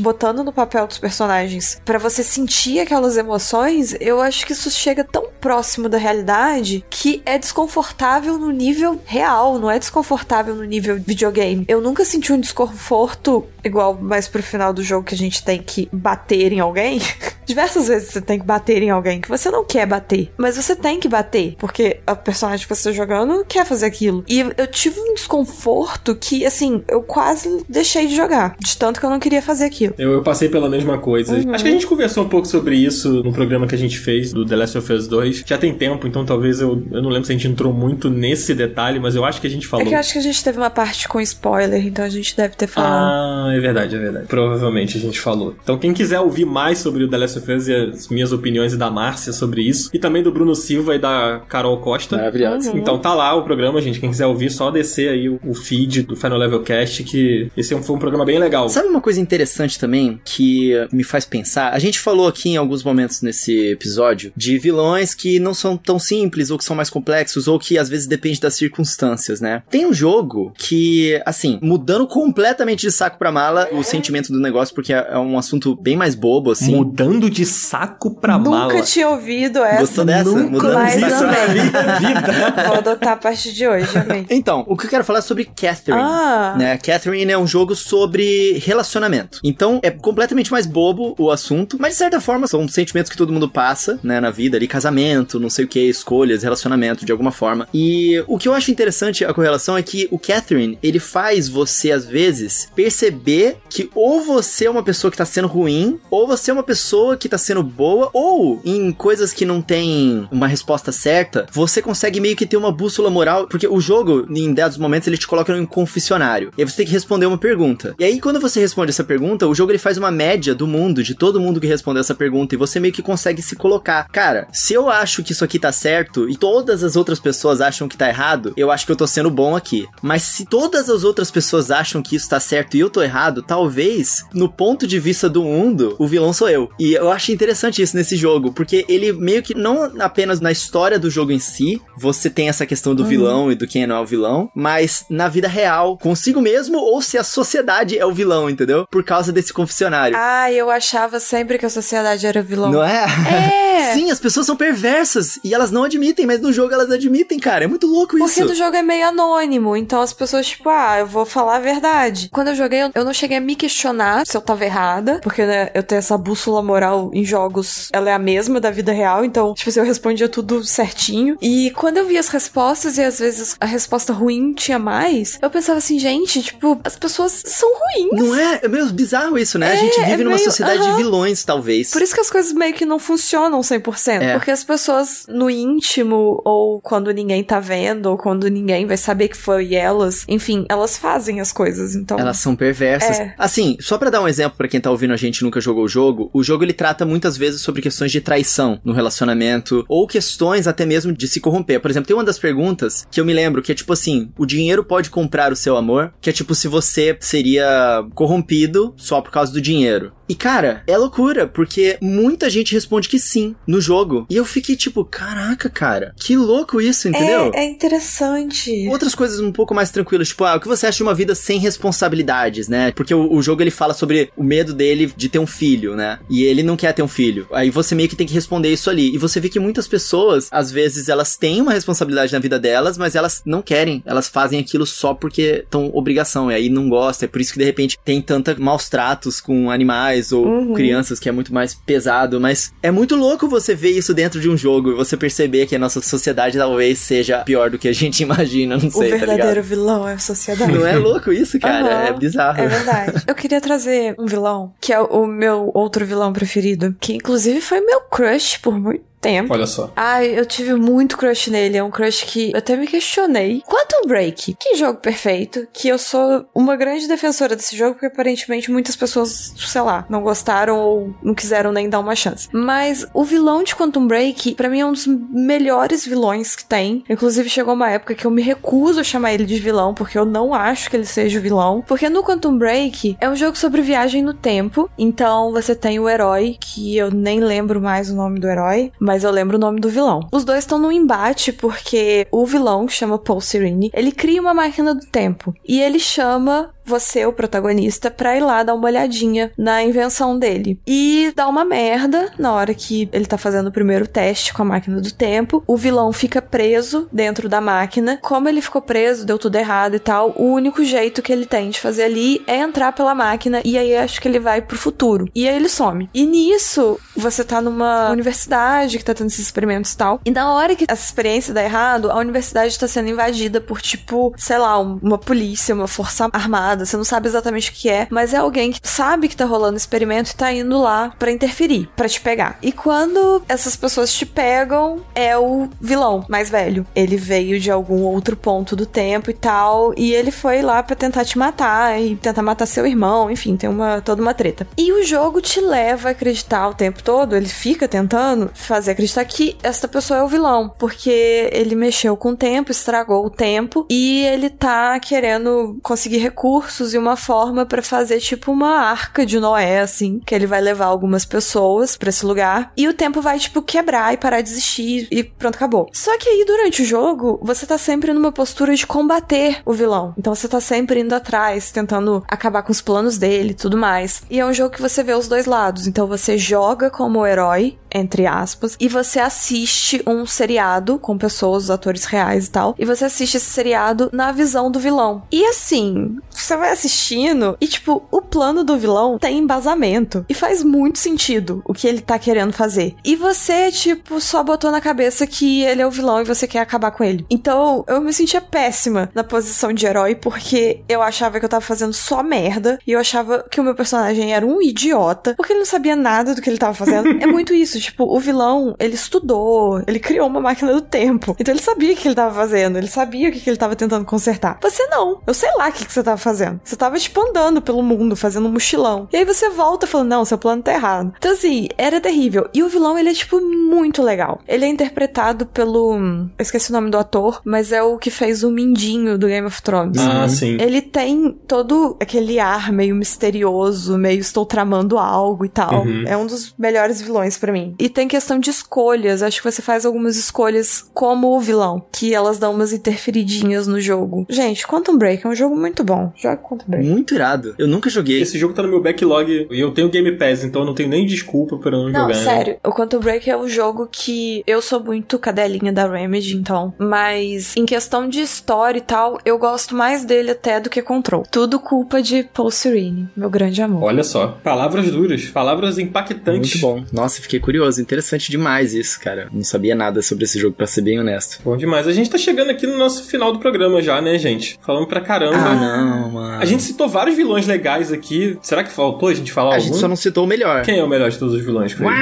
botando no papel dos personagens, pra você sentir aquelas emoções. Eu acho que isso chega tão próximo da realidade que é desconfortável no nível real, não é desconfortável no nível videogame. Eu nunca senti um desconforto igual mais pro final do jogo que a gente tem que bater em alguém. <laughs> Diversas vezes você tem que bater em alguém que você não quer bater, mas você tem que bater, porque a personagem que você tá jogando quer fazer aquilo. E eu tive um desconforto que, assim, eu quase deixei de jogar, de tanto que eu não queria fazer aquilo. Eu, eu passei pela mesma coisa. Uhum. Acho que a gente conversou um pouco sobre isso no programa que a gente fez do The Last of Us 2. Já tem tempo, então talvez eu, eu não lembro se a gente entrou muito nesse detalhe, mas eu acho que a gente falou. É que eu acho que a gente teve uma parte com spoiler, então a gente deve ter falado. Ah, é verdade, é verdade. Provavelmente a gente falou. Então, quem quiser ouvir mais sobre o The Last of Us e as minhas opiniões e da Márcia sobre isso, e também do Bruno Silva e da Carol Costa. Maravilhoso. Uhum. Então tá lá o programa, gente. Quem quiser ouvir, só descer aí o, feed do Final Level Cast, que esse foi um programa bem legal. Sabe uma coisa interessante também que me faz pensar? A gente falou aqui em alguns momentos nesse episódio de vilões que não são tão simples, ou que são mais complexos, ou que às vezes depende das circunstâncias, né? Tem um jogo que, assim, mudando completamente de saco pra mala o sentimento do negócio, porque é é um assunto bem mais bobo, assim. Mudando de saco pra Nunca mala. tinha ouvido essa. Gostou dessa? Nunca Mudando mais amei. na minha <laughs> vida. Vou adotar a partir de hoje, amém. Então, o que eu quero falar é sobre Catherine. Ah, Né? Catherine é um jogo sobre relacionamento. Então, é completamente mais bobo o assunto, mas de certa forma são sentimentos que todo mundo passa, né, na vida ali, casamento, não sei o que, escolhas, relacionamento, de alguma forma. E o que eu acho interessante a correlação é que o Catherine, ele faz você, às vezes, perceber que ou você é uma pessoa que tá sendo ruim, ou você é uma pessoa que tá sendo boa, ou em coisas que não tem uma resposta certa, você consegue meio que ter uma bússola moral, porque o jogo, em dados momentos, ele te coloca em um confessionário. E aí você tem que responder uma pergunta. E aí, quando você responde essa pergunta, o jogo ele faz uma média do mundo, de todo mundo que respondeu essa pergunta, e você meio que consegue se colocar. Cara, se eu acho que isso aqui tá certo e todas as outras pessoas acham que tá errado, eu acho que eu tô sendo bom aqui. Mas se todas as outras pessoas acham que isso tá certo e eu tô errado, talvez, no ponto de vista do mundo, o vilão sou eu. E eu acho interessante isso nesse jogo, porque ele meio que não apenas na história do jogo em si, você tem essa questão do uhum. vilão e do quem não é o vilão, mas na vida real, consigo mesmo ou se a sociedade é o vilão, entendeu? Por causa desse confessionário. Ah, eu achava sempre que a sociedade era o vilão. Não é? É! <laughs> Sim, as pessoas são perversas e elas não admitem, mas no jogo elas admitem, cara. É muito louco isso. Porque no jogo é meio anônimo, então as pessoas, tipo, ah, eu vou falar a verdade. Quando eu joguei, eu não cheguei a me questionar se eu tava errada, porque né, eu tenho essa bússola moral em jogos, ela é a mesma da vida real, então, tipo, assim, eu respondia tudo certinho. E quando eu via as respostas e às vezes a resposta ruim tinha mais, eu pensava assim, gente, tipo, as pessoas são ruins. Não é? É meio bizarro isso, né? É, a gente vive é numa meio... sociedade uh -huh. de vilões, talvez. Por isso que as coisas meio que não funcionam 100%. É. Porque as pessoas no íntimo, ou quando ninguém tá vendo, ou quando ninguém vai saber que foi elas, enfim, elas fazem as coisas, então... Elas são perversas. É. Assim, só para dar um exemplo para quem tá ouvindo a gente e nunca jogou o jogo, o jogo ele trata muitas vezes sobre questões de traição no relacionamento, ou questões até mesmo de se corromper. Por exemplo, tem uma das perguntas que eu me lembro que é tipo assim, o dinheiro pode comprar o seu amor? Que é tipo se você seria corrompido só por causa do dinheiro. E cara, é loucura, porque muita gente responde que sim no jogo. E eu fiquei tipo, caraca, cara, que louco isso, entendeu? É, é interessante. Outras coisas um pouco mais tranquilas, tipo, ah, o que você acha de uma vida sem responsabilidades, né? Porque o, o jogo ele fala sobre o medo dele de ter um filho, né? E ele não quer ter um filho. Aí você meio que tem que responder isso ali. E você vê que muitas pessoas, às vezes, elas têm uma responsabilidade na vida delas, mas elas não querem. Elas fazem aquilo só porque estão obrigação. E aí não gosta. É por isso que de repente tem tanta maus tratos com animais ou uhum. crianças, que é muito mais pesado, mas é muito louco você ver isso dentro de um jogo e você perceber que a nossa sociedade talvez seja pior do que a gente <laughs> imagina, não sei, O tá verdadeiro tá vilão é a sociedade. Não é louco isso, cara? Uhum. É bizarro. É verdade. Eu queria trazer um vilão, que é o meu outro vilão preferido, que inclusive foi meu crush por muito tempo. Olha só. Ai, eu tive muito crush nele. É um crush que eu até me questionei. Quantum Break, que jogo perfeito. Que eu sou uma grande defensora desse jogo, porque aparentemente muitas pessoas, sei lá, não gostaram ou não quiseram nem dar uma chance. Mas o vilão de Quantum Break, para mim, é um dos melhores vilões que tem. Inclusive, chegou uma época que eu me recuso a chamar ele de vilão, porque eu não acho que ele seja o vilão. Porque no Quantum Break é um jogo sobre viagem no tempo. Então você tem o herói, que eu nem lembro mais o nome do herói, mas mas eu lembro o nome do vilão. Os dois estão num embate porque o vilão, que chama Paul Serene, ele cria uma máquina do tempo e ele chama você, o protagonista, pra ir lá dar uma olhadinha na invenção dele. E dá uma merda na hora que ele tá fazendo o primeiro teste com a máquina do tempo. O vilão fica preso dentro da máquina. Como ele ficou preso, deu tudo errado e tal, o único jeito que ele tem de fazer ali é entrar pela máquina e aí acho que ele vai pro futuro. E aí ele some. E nisso, você tá numa universidade que tá tendo esses experimentos e tal. E na hora que essa experiência dá errado, a universidade tá sendo invadida por tipo, sei lá, uma polícia, uma força armada você não sabe exatamente o que é, mas é alguém que sabe que tá rolando experimento e tá indo lá para interferir, para te pegar. E quando essas pessoas te pegam, é o vilão mais velho. Ele veio de algum outro ponto do tempo e tal, e ele foi lá para tentar te matar e tentar matar seu irmão, enfim, tem uma toda uma treta. E o jogo te leva a acreditar o tempo todo, ele fica tentando fazer acreditar que esta pessoa é o vilão, porque ele mexeu com o tempo, estragou o tempo e ele tá querendo conseguir recursos recursos e uma forma para fazer tipo uma arca de Noé, assim, que ele vai levar algumas pessoas para esse lugar e o tempo vai tipo quebrar e parar de existir e pronto, acabou. Só que aí durante o jogo, você tá sempre numa postura de combater o vilão. Então você tá sempre indo atrás, tentando acabar com os planos dele e tudo mais. E é um jogo que você vê os dois lados. Então você joga como herói entre aspas, e você assiste um seriado com pessoas, atores reais e tal, e você assiste esse seriado na visão do vilão. E assim, você vai assistindo e, tipo, o plano do vilão tem embasamento e faz muito sentido o que ele tá querendo fazer. E você, tipo, só botou na cabeça que ele é o vilão e você quer acabar com ele. Então, eu me sentia péssima na posição de herói porque eu achava que eu tava fazendo só merda e eu achava que o meu personagem era um idiota porque ele não sabia nada do que ele tava fazendo. é muito isso, tipo, o vilão, ele estudou, ele criou uma máquina do tempo. Então ele sabia o que ele tava fazendo, ele sabia o que ele tava tentando consertar. Você não. Eu sei lá o que, que você tava fazendo fazendo. Você tava, tipo, andando pelo mundo, fazendo um mochilão. E aí você volta falando, não, seu plano tá errado. Então, assim, era terrível. E o vilão, ele é, tipo, muito legal. Ele é interpretado pelo. Eu esqueci o nome do ator, mas é o que fez o Mindinho do Game of Thrones. Ah, sim. Ele tem todo aquele ar meio misterioso, meio estou tramando algo e tal. Uhum. É um dos melhores vilões pra mim. E tem questão de escolhas. Acho que você faz algumas escolhas como o vilão, que elas dão umas interferidinhas no jogo. Gente, Quantum Break é um jogo muito bom. Joga Quantum Break. Muito irado. Eu nunca joguei. Esse jogo tá no meu backlog e eu tenho Game Pass, então eu não tenho nem desculpa pra não, Não, jogar. né? sério. O Quantum Break é um jogo que eu sou muito cadelinha da Remedy, então. Mas em questão de história e tal, eu gosto mais dele até do que Control. Tudo culpa de Paul Serene, meu grande amor. Olha só, palavras duras, palavras impactantes. Muito bom. Nossa, fiquei curioso. Interessante demais isso, cara. Não sabia nada sobre esse jogo, pra ser bem honesto. Bom demais. A gente tá chegando aqui no nosso final do programa já, né, gente? Falando pra caramba. Ah, não, mano. A gente citou vários vilões legais aqui. Será que faltou a gente falar A algum? gente só não citou o melhor. Quem é o melhor de todos os vilões? Craig?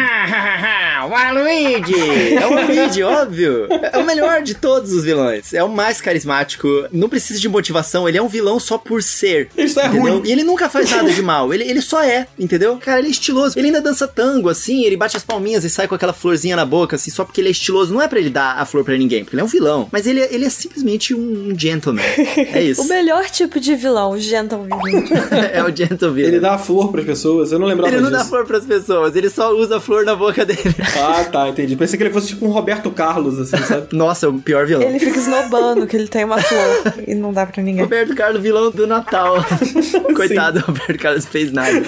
Waluigi! É o Waluigi, <laughs> óbvio. É o melhor de todos os vilões. É o mais carismático. Não precisa de motivação. Ele é um vilão só por ser. Ele só é entendeu? ruim. E ele nunca faz nada de mal. Ele, ele só é, entendeu? Cara, ele é estiloso. Ele ainda dança tango, assim. Ele bate as palminhas e sai com aquela florzinha na boca, assim, só porque ele é estiloso. Não é pra ele dar a flor pra ninguém, porque ele é um vilão. Mas ele, é- ele é simplesmente um gentleman. É <laughs> isso. O melhor tipo de vilão, o gentleman. <laughs> é o gentleman. Ele dá a flor pras pessoas? Eu não lembrava Ele não disso. dá flor pras pessoas, ele só usa a flor na boca dele. Ah, tá, entendi. Pensei que ele fosse tipo um Roberto Carlos, assim, sabe? <laughs> Nossa, é o pior vilão. Ele fica esnobando que ele tem uma flor e não dá pra ninguém. Roberto Carlos, vilão do Natal. <laughs> Coitado, Roberto Carlos fez nada.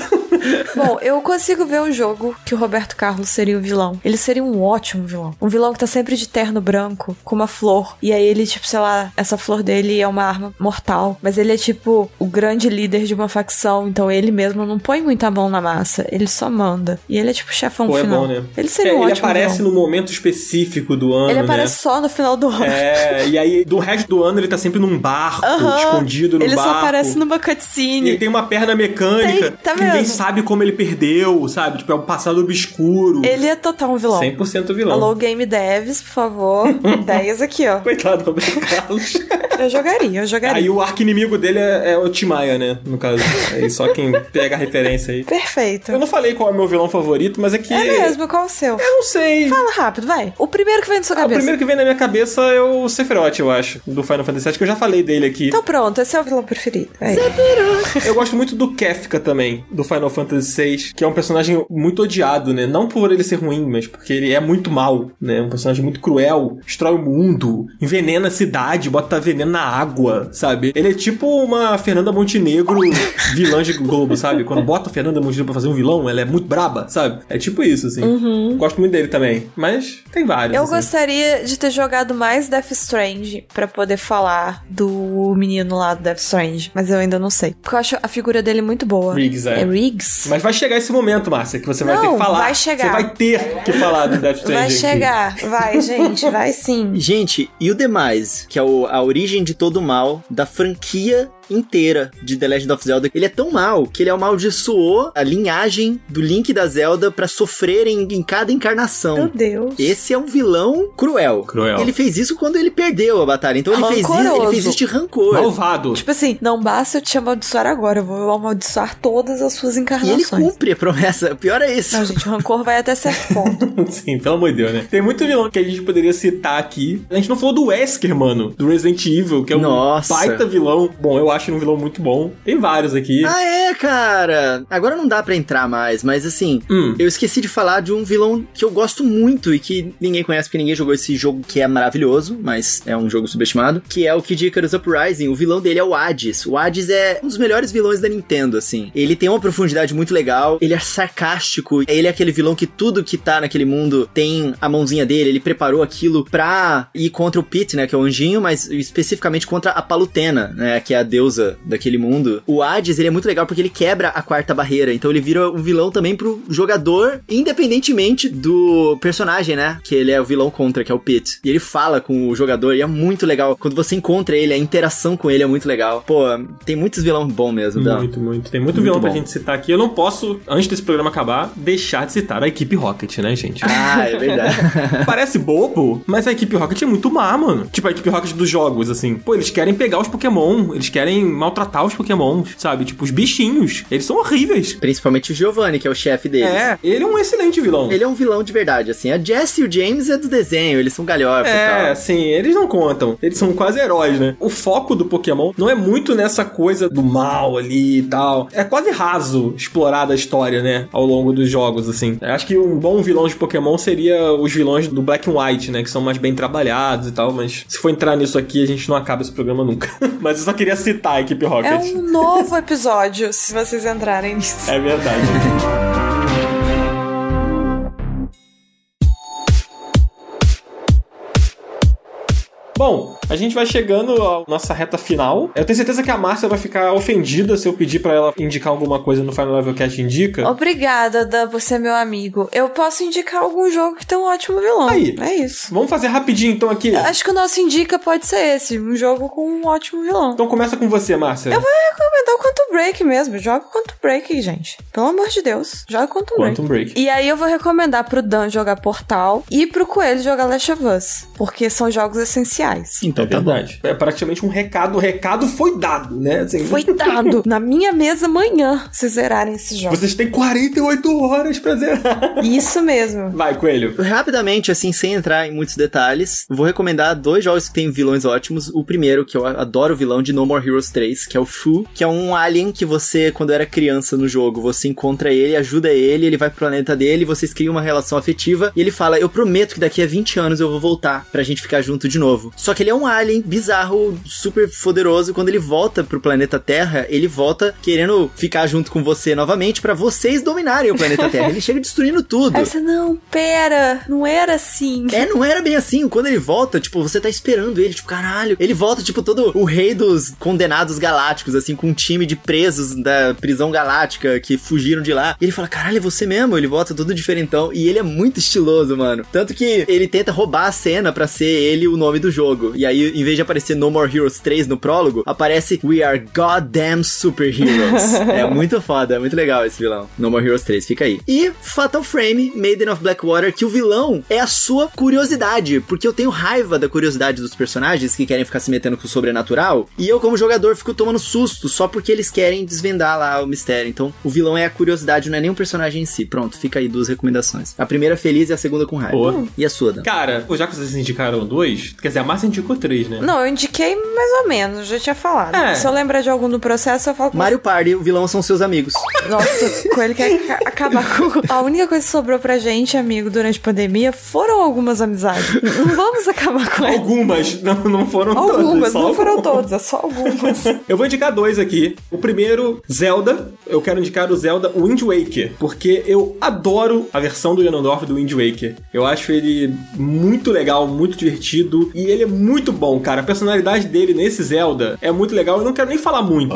Bom, eu consigo ver um jogo que o Roberto Carlos seria o vilão. Ele seria um ótimo vilão. Um vilão que tá sempre de terno branco, com uma flor. E aí ele, tipo, sei lá, essa flor dele é uma arma mortal. Mas ele é, tipo, o grande líder de uma facção. Então ele mesmo não põe muita mão na massa. Ele só manda. E ele é, tipo, chefão Pô, é final. bom, né? Ele seria É, um ele aparece vilão. no momento específico do ano, Ele né? aparece só no final do ano. É, <laughs> e aí do resto do ano ele tá sempre num barco, Aham. escondido no Ele barco. só aparece numa E ele cutscene. tem uma perna mecânica Tem, tá ninguém sabe como ele perdeu, sabe? Tipo, é um passado obscuro. Ele é total um vilão. 100% vilão. Alô, Game Devs, por favor. <laughs> Ideias aqui, ó. Coitado do Roberto Carlos. Eu jogaria, eu jogaria. aí o arco-inimigo dele é, é o Timaya, né? No caso. Aí só quem pega a referência aí. Perfeito. Eu não falei qual é o meu vilão favorito, mas é que. É mesmo, qual o seu? Eu não sei. Fala rápido, vai. O primeiro que vem na sua Ah, o cabeça. primeiro que vem na minha cabeça é o Sephiroth, eu acho, do Final Fantasy VII, que eu já falei dele aqui. Então pronto, esse é o vilão preferido. Aí. Eu gosto muito do Kefka também, do Final Fantasy VI, que é um personagem muito odiado, né? Não por ele ser ruim, mas porque ele é muito mal, né? Um personagem muito cruel, destrói o mundo, envenena a cidade, bota veneno na água, sabe? Ele é tipo uma Fernanda Montenegro <laughs> vilã de Globo, sabe? Quando bota a Fernanda Montenegro pra fazer um vilão, ela é muito braba, sabe? É tipo isso, assim. Gosto muito dele também, mas tem vários. Eu assim. gostaria de ter jogado mais Death Strange pra poder falar do menino lá do Death Strange, mas eu ainda não sei. Porque eu acho a figura dele muito boa. Riggs, é. É Riggs? Mas vai chegar esse momento, Márcia, que você vai ter Não, que falar. vai chegar. Você vai ter que falar do Death Stranding Vai aqui. chegar, vai, gente, vai sim. <laughs> Gente, e o demais, que é o- a origem de todo o mal da franquia inteira de The Legend of Zelda. Ele é tão mal que ele amaldiçoou a linhagem do Link e da Zelda pra sofrerem em cada Meu encarnação. Deus. Esse é um vilão cruel. Cruel. Ele fez isso quando ele perdeu a batalha. Então ele fez, isso, ele fez isso de rancor. Malvado. Tipo assim, não basta eu te amaldiçoar agora, eu vou amaldiçoar todas as suas E ele encarnações. cumpre a promessa. Pior é isso. Não, gente, o rancor vai até certo ponto. <laughs> Sim, pelo amor de Deus, né? Tem muito vilão que a gente poderia citar aqui. A gente não falou do Wesker, mano, do Resident Evil, que é um Nossa. baita vilão. Bom, eu acho ele um vilão muito bom. Tem vários aqui. Ah, é, cara. Agora não dá pra entrar mais, mas assim, Hum. eu esqueci de falar de um vilão que eu gosto muito e que ninguém conhece porque ninguém jogou esse jogo que é maravilhoso, mas é um jogo subestimado, que é o Kid Icarus Uprising. O vilão dele é o Hades. O Hades é um dos melhores vilões da Nintendo, assim. Ele tem uma profundidade muito legal, ele é sarcástico, ele é aquele vilão que tudo que tá naquele mundo tem a mãozinha dele, ele preparou aquilo pra ir contra o Pit, né, que é o anjinho, mas especificamente contra a Palutena, né, que é a deusa daquele mundo. O Hades, ele é muito legal porque ele quebra a quarta barreira, então ele vira um vilão também pro jogador, independentemente do personagem, né, que ele é o vilão contra, que é o Pit. E ele fala com o jogador e é muito legal. Quando você encontra ele, a interação com ele é muito legal. Pô, tem muitos vilões bons mesmo, Dan. Muito, muito. Tem muito, Muito vilão pra bom. gente citar aqui. Eu não posso, antes desse programa acabar, deixar de citar a equipe Rocket, né, gente? <laughs> Ah, é verdade. <laughs> Parece bobo, mas a equipe Rocket é muito má, mano. Tipo, a equipe Rocket dos jogos, assim. Pô, eles querem pegar os Pokémon, eles querem querem maltratar os pokémons, sabe? Tipo, os bichinhos, eles são horríveis. Principalmente o Giovanni, que é o chefe deles. É, ele é um excelente vilão. Ele é um vilão de verdade, assim. A Jess e o James é do desenho, eles são galhofas e É, tal. sim, eles não contam. Eles são quase heróis, né? O foco do Pokémon não é muito nessa coisa do mal ali e tal. É quase raso explorar a história, né? Ao longo dos jogos, assim. Eu acho que um bom vilão de Pokémon seria os vilões do Black and White, né? Que são mais bem trabalhados e tal. Mas se for entrar nisso aqui, a gente não acaba esse programa nunca. <laughs> mas eu só queria citar a equipe É Rocket. um novo episódio, se vocês entrarem nisso. É verdade. <laughs> Bom, a gente vai chegando à nossa reta final. Eu tenho certeza que a Márcia vai ficar ofendida se eu pedir pra ela indicar alguma coisa no Final Level Cast Indica. Obrigada, Dan, por ser meu amigo. Eu posso indicar algum jogo que tem um ótimo vilão. Aí. É isso. Vamos fazer rapidinho então aqui. Acho que o nosso indica pode ser esse, um jogo com um ótimo vilão. Então começa com você, Márcia. Eu vou recomendar o Quantum Break mesmo. Joga o Quantum Break, gente. Pelo amor de Deus. Joga o Quantum, Quantum Break. Break. E aí eu vou recomendar pro Dan jogar Portal e pro Coelho jogar Last of Us. Porque são jogos essenciais. Então é tá bom. verdade. É praticamente um recado. O recado foi dado, né? Assim, Foi dado <laughs> na minha mesa amanhã se zerarem esse jogo. Vocês têm 48 horas pra zerar. Isso mesmo. Vai, Coelho. Rapidamente, assim, sem entrar em muitos detalhes, vou recomendar dois jogos que têm vilões ótimos. O primeiro, que eu adoro o vilão de No More Heroes 3, que é o Fu, que é um alien que você, quando era criança no jogo, você encontra ele, ajuda ele, ele vai pro planeta dele, vocês criam uma relação afetiva, e ele fala: Eu prometo que daqui a 20 anos eu vou voltar pra gente ficar junto de novo. Só que ele é um alien bizarro, super poderoso. Quando ele volta pro planeta Terra, ele volta querendo ficar junto com você novamente pra vocês dominarem o planeta Terra. Ele chega destruindo tudo. Aí você, não, pera, não era assim. É, não era bem assim. Quando ele volta, tipo, você tá esperando ele, tipo, caralho. Ele volta, tipo, todo o rei dos condenados galácticos, assim, com um time de presos da prisão galáctica que fugiram de lá. E ele fala, caralho, é você mesmo? Ele volta todo diferentão. E ele é muito estiloso, mano. Tanto que ele tenta roubar a cena pra ser ele o nome do jogo. E aí, em vez de aparecer No More Heroes 3 no prólogo, aparece We Are Goddamn Superheroes. <laughs> é muito foda, é muito legal esse vilão. No More Heroes 3, fica aí. E Fatal Frame, Maiden of Blackwater, que o vilão é a sua curiosidade, porque eu tenho raiva da curiosidade dos personagens que querem ficar se metendo com o sobrenatural, e eu como jogador fico tomando susto só porque eles querem desvendar lá o mistério. Então, o vilão é a curiosidade, não é nem um personagem em si. Pronto, fica aí duas recomendações. A primeira feliz e a segunda com raiva. Boa. E a sua, Dan? Cara, já que vocês indicaram dois, quer dizer, a Márcia indicou três, né? Não, eu indiquei mais ou menos, já tinha falado. É. Se eu lembrar de algum do processo, eu falo com Mario Party, o vilão são seus amigos. Nossa, o Coelho quer ca- acabar com. A única coisa que sobrou pra gente, amigo, durante a pandemia foram algumas amizades. Não vamos acabar com elas. Algumas, não, não foram todas. Algumas, não foram algumas. todas, é só algumas. <laughs> Eu vou indicar dois aqui. O primeiro, Zelda. Eu quero indicar o Zelda Wind Waker, porque eu adoro a versão do Ganondorf do Wind Waker. Eu acho ele muito legal, muito divertido e ele é muito bom, cara. A personalidade dele nesse Zelda é muito legal. Eu não quero nem falar muito.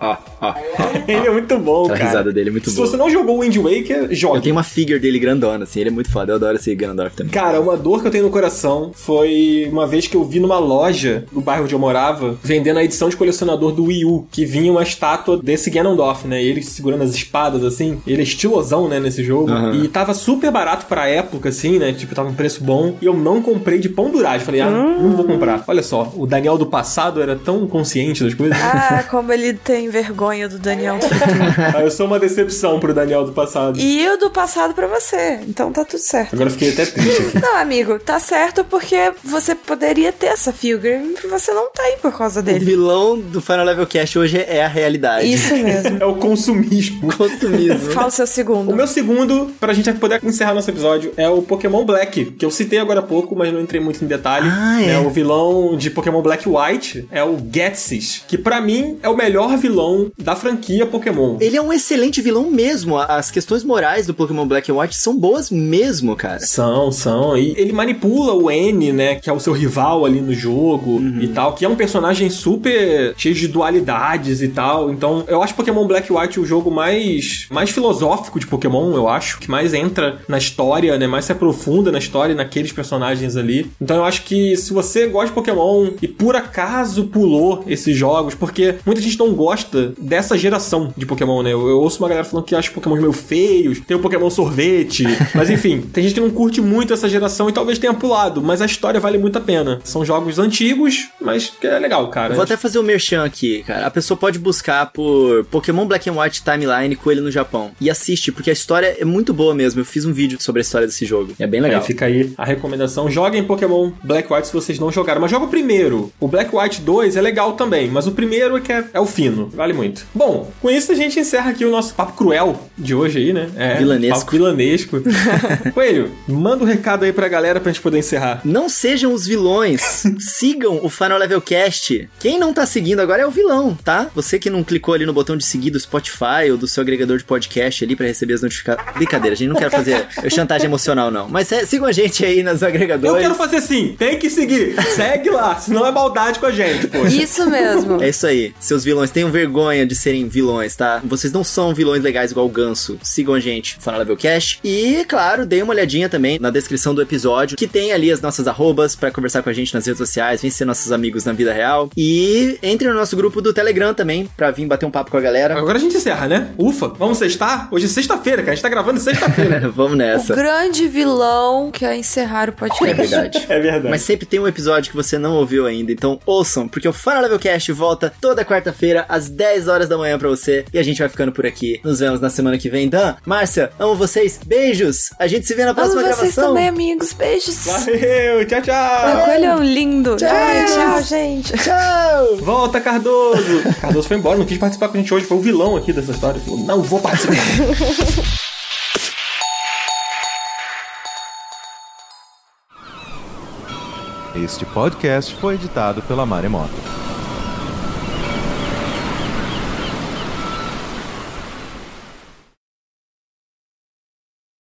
<laughs> ele é muito bom, A cara. risada dele é muito Se boa. você não jogou Wind Waker, jogue. Eu tenho uma figure dele grandona, assim, ele é muito foda. Eu adoro esse Ganondorf também. Cara, uma dor que eu tenho no coração foi uma vez que eu vi numa loja do bairro onde eu morava, vendendo a edição de colecionador do Wii U, que vinha uma estátua desse Ganondorf, né? Ele segurando as espadas, assim. Ele é estilosão, né, nesse jogo. Aham. E tava super barato pra época, assim, né? Tipo, tava um preço bom. E eu não comprei de pão duragem. Falei, ah, não vou comprar. Olha só, o Daniel do passado era tão consciente das coisas. Ah, como ele tem vergonha do Daniel do futuro. Ah, eu sou uma decepção pro Daniel do passado. E o do passado pra você. Então tá tudo certo. Agora eu fiquei até triste aqui. Não, amigo, tá certo porque você poderia ter essa figure e você não tem por causa O dele. vilão do Final Level Cast hoje é a realidade. Isso mesmo. <laughs> É o consumismo. Costumismo. Fala o seu O segundo. meu segundo, pra gente poder encerrar nosso episódio, é o Pokémon Black, que eu citei agora há pouco, mas não entrei muito em detalhe. Ah, é. O vilão de Pokémon Black e White é o Getsis, que pra mim é o melhor vilão da franquia Pokémon. Ele é um excelente vilão mesmo. As questões morais do Pokémon Black and White são boas mesmo, cara. São, são. E ele manipula o N, né? Que é o seu rival ali no jogo e tal. Que é um personagem super cheio de dualidades e tal. Então, eu acho Pokémon Black e White o jogo mais, mais filosófico de Pokémon, eu acho. Que mais entra na história, né? Mais se aprofunda na história e naqueles personagens ali. Então, eu acho que se você gosta de Pokémon e por acaso pulou esses jogos, porque muita gente não gosta gosta dessa geração de Pokémon, né? Eu, eu ouço uma galera falando que acha Pokémon meio feios, tem o Pokémon sorvete, <laughs> mas enfim, tem gente que não curte muito essa geração e talvez tenha pulado, mas a história vale muito a pena. São jogos antigos, mas que é legal, cara. Vou até fazer o um merchan aqui, cara. A pessoa pode buscar por Pokémon Black and White Timeline Coelho no Japão e assiste, porque a história é muito boa mesmo. Eu fiz um vídeo sobre a história desse jogo. É bem legal. Aí fica aí a recomendação. Joguem Pokémon Black White se vocês não jogaram, mas joga o primeiro. O Black White 2 é legal também, mas o primeiro é que é, é o fino. Vale muito. Bom, com isso a gente encerra aqui o nosso papo cruel de hoje aí, né? É, vilanesco. Papo vilanesco. <laughs> Coelho, manda um recado aí pra galera pra gente poder encerrar. Não sejam os vilões. <laughs> Sigam o Final Level Cast. Quem não tá seguindo agora é o vilão, tá? Você que não clicou ali no botão de seguir do Spotify ou do seu agregador de podcast ali para receber as notificações. Brincadeira, a gente não quer fazer <laughs> chantagem emocional, não. Mas é, sigam a gente aí nas agregadores. Eu quero fazer sim, tem que seguir. Segue lá, senão é maldade com a gente, poxa. Isso mesmo. É isso aí. Seus vilões tenham vergonha de serem vilões, tá? Vocês não são vilões legais igual o Ganso. Sigam a gente, Cash. E, claro, deem uma olhadinha também na descrição do episódio, que tem ali as nossas arrobas para conversar com a gente nas redes sociais, vem ser nossos amigos na vida real. E entre no nosso grupo do Telegram também, pra vir bater um papo com a galera. Agora a gente encerra, né? Ufa, vamos sextar? Hoje é sexta-feira, cara. A gente tá gravando sexta-feira. <laughs> vamos nessa. O grande vilão que é encerrar o podcast. É verdade. <laughs> é verdade. Mas sempre tem um episódio que você não ouviu ainda, então ouçam, porque o Final Level Cast volta toda quarta-feira às 10 horas da manhã pra você. E a gente vai ficando por aqui. Nos vemos na semana que vem. Dan, Márcia, amo vocês. Beijos. A gente se vê na próxima amo gravação. vocês também, amigos. Beijos. Valeu. Tchau, tchau. O coelho é um lindo. Tchau, Ai, tchau, gente. Tchau. Volta, Cardoso. <laughs> Cardoso foi embora, não quis participar com a gente hoje. Foi o vilão aqui dessa história. Falou, não vou participar. <laughs> Este podcast foi editado pela Maremoto.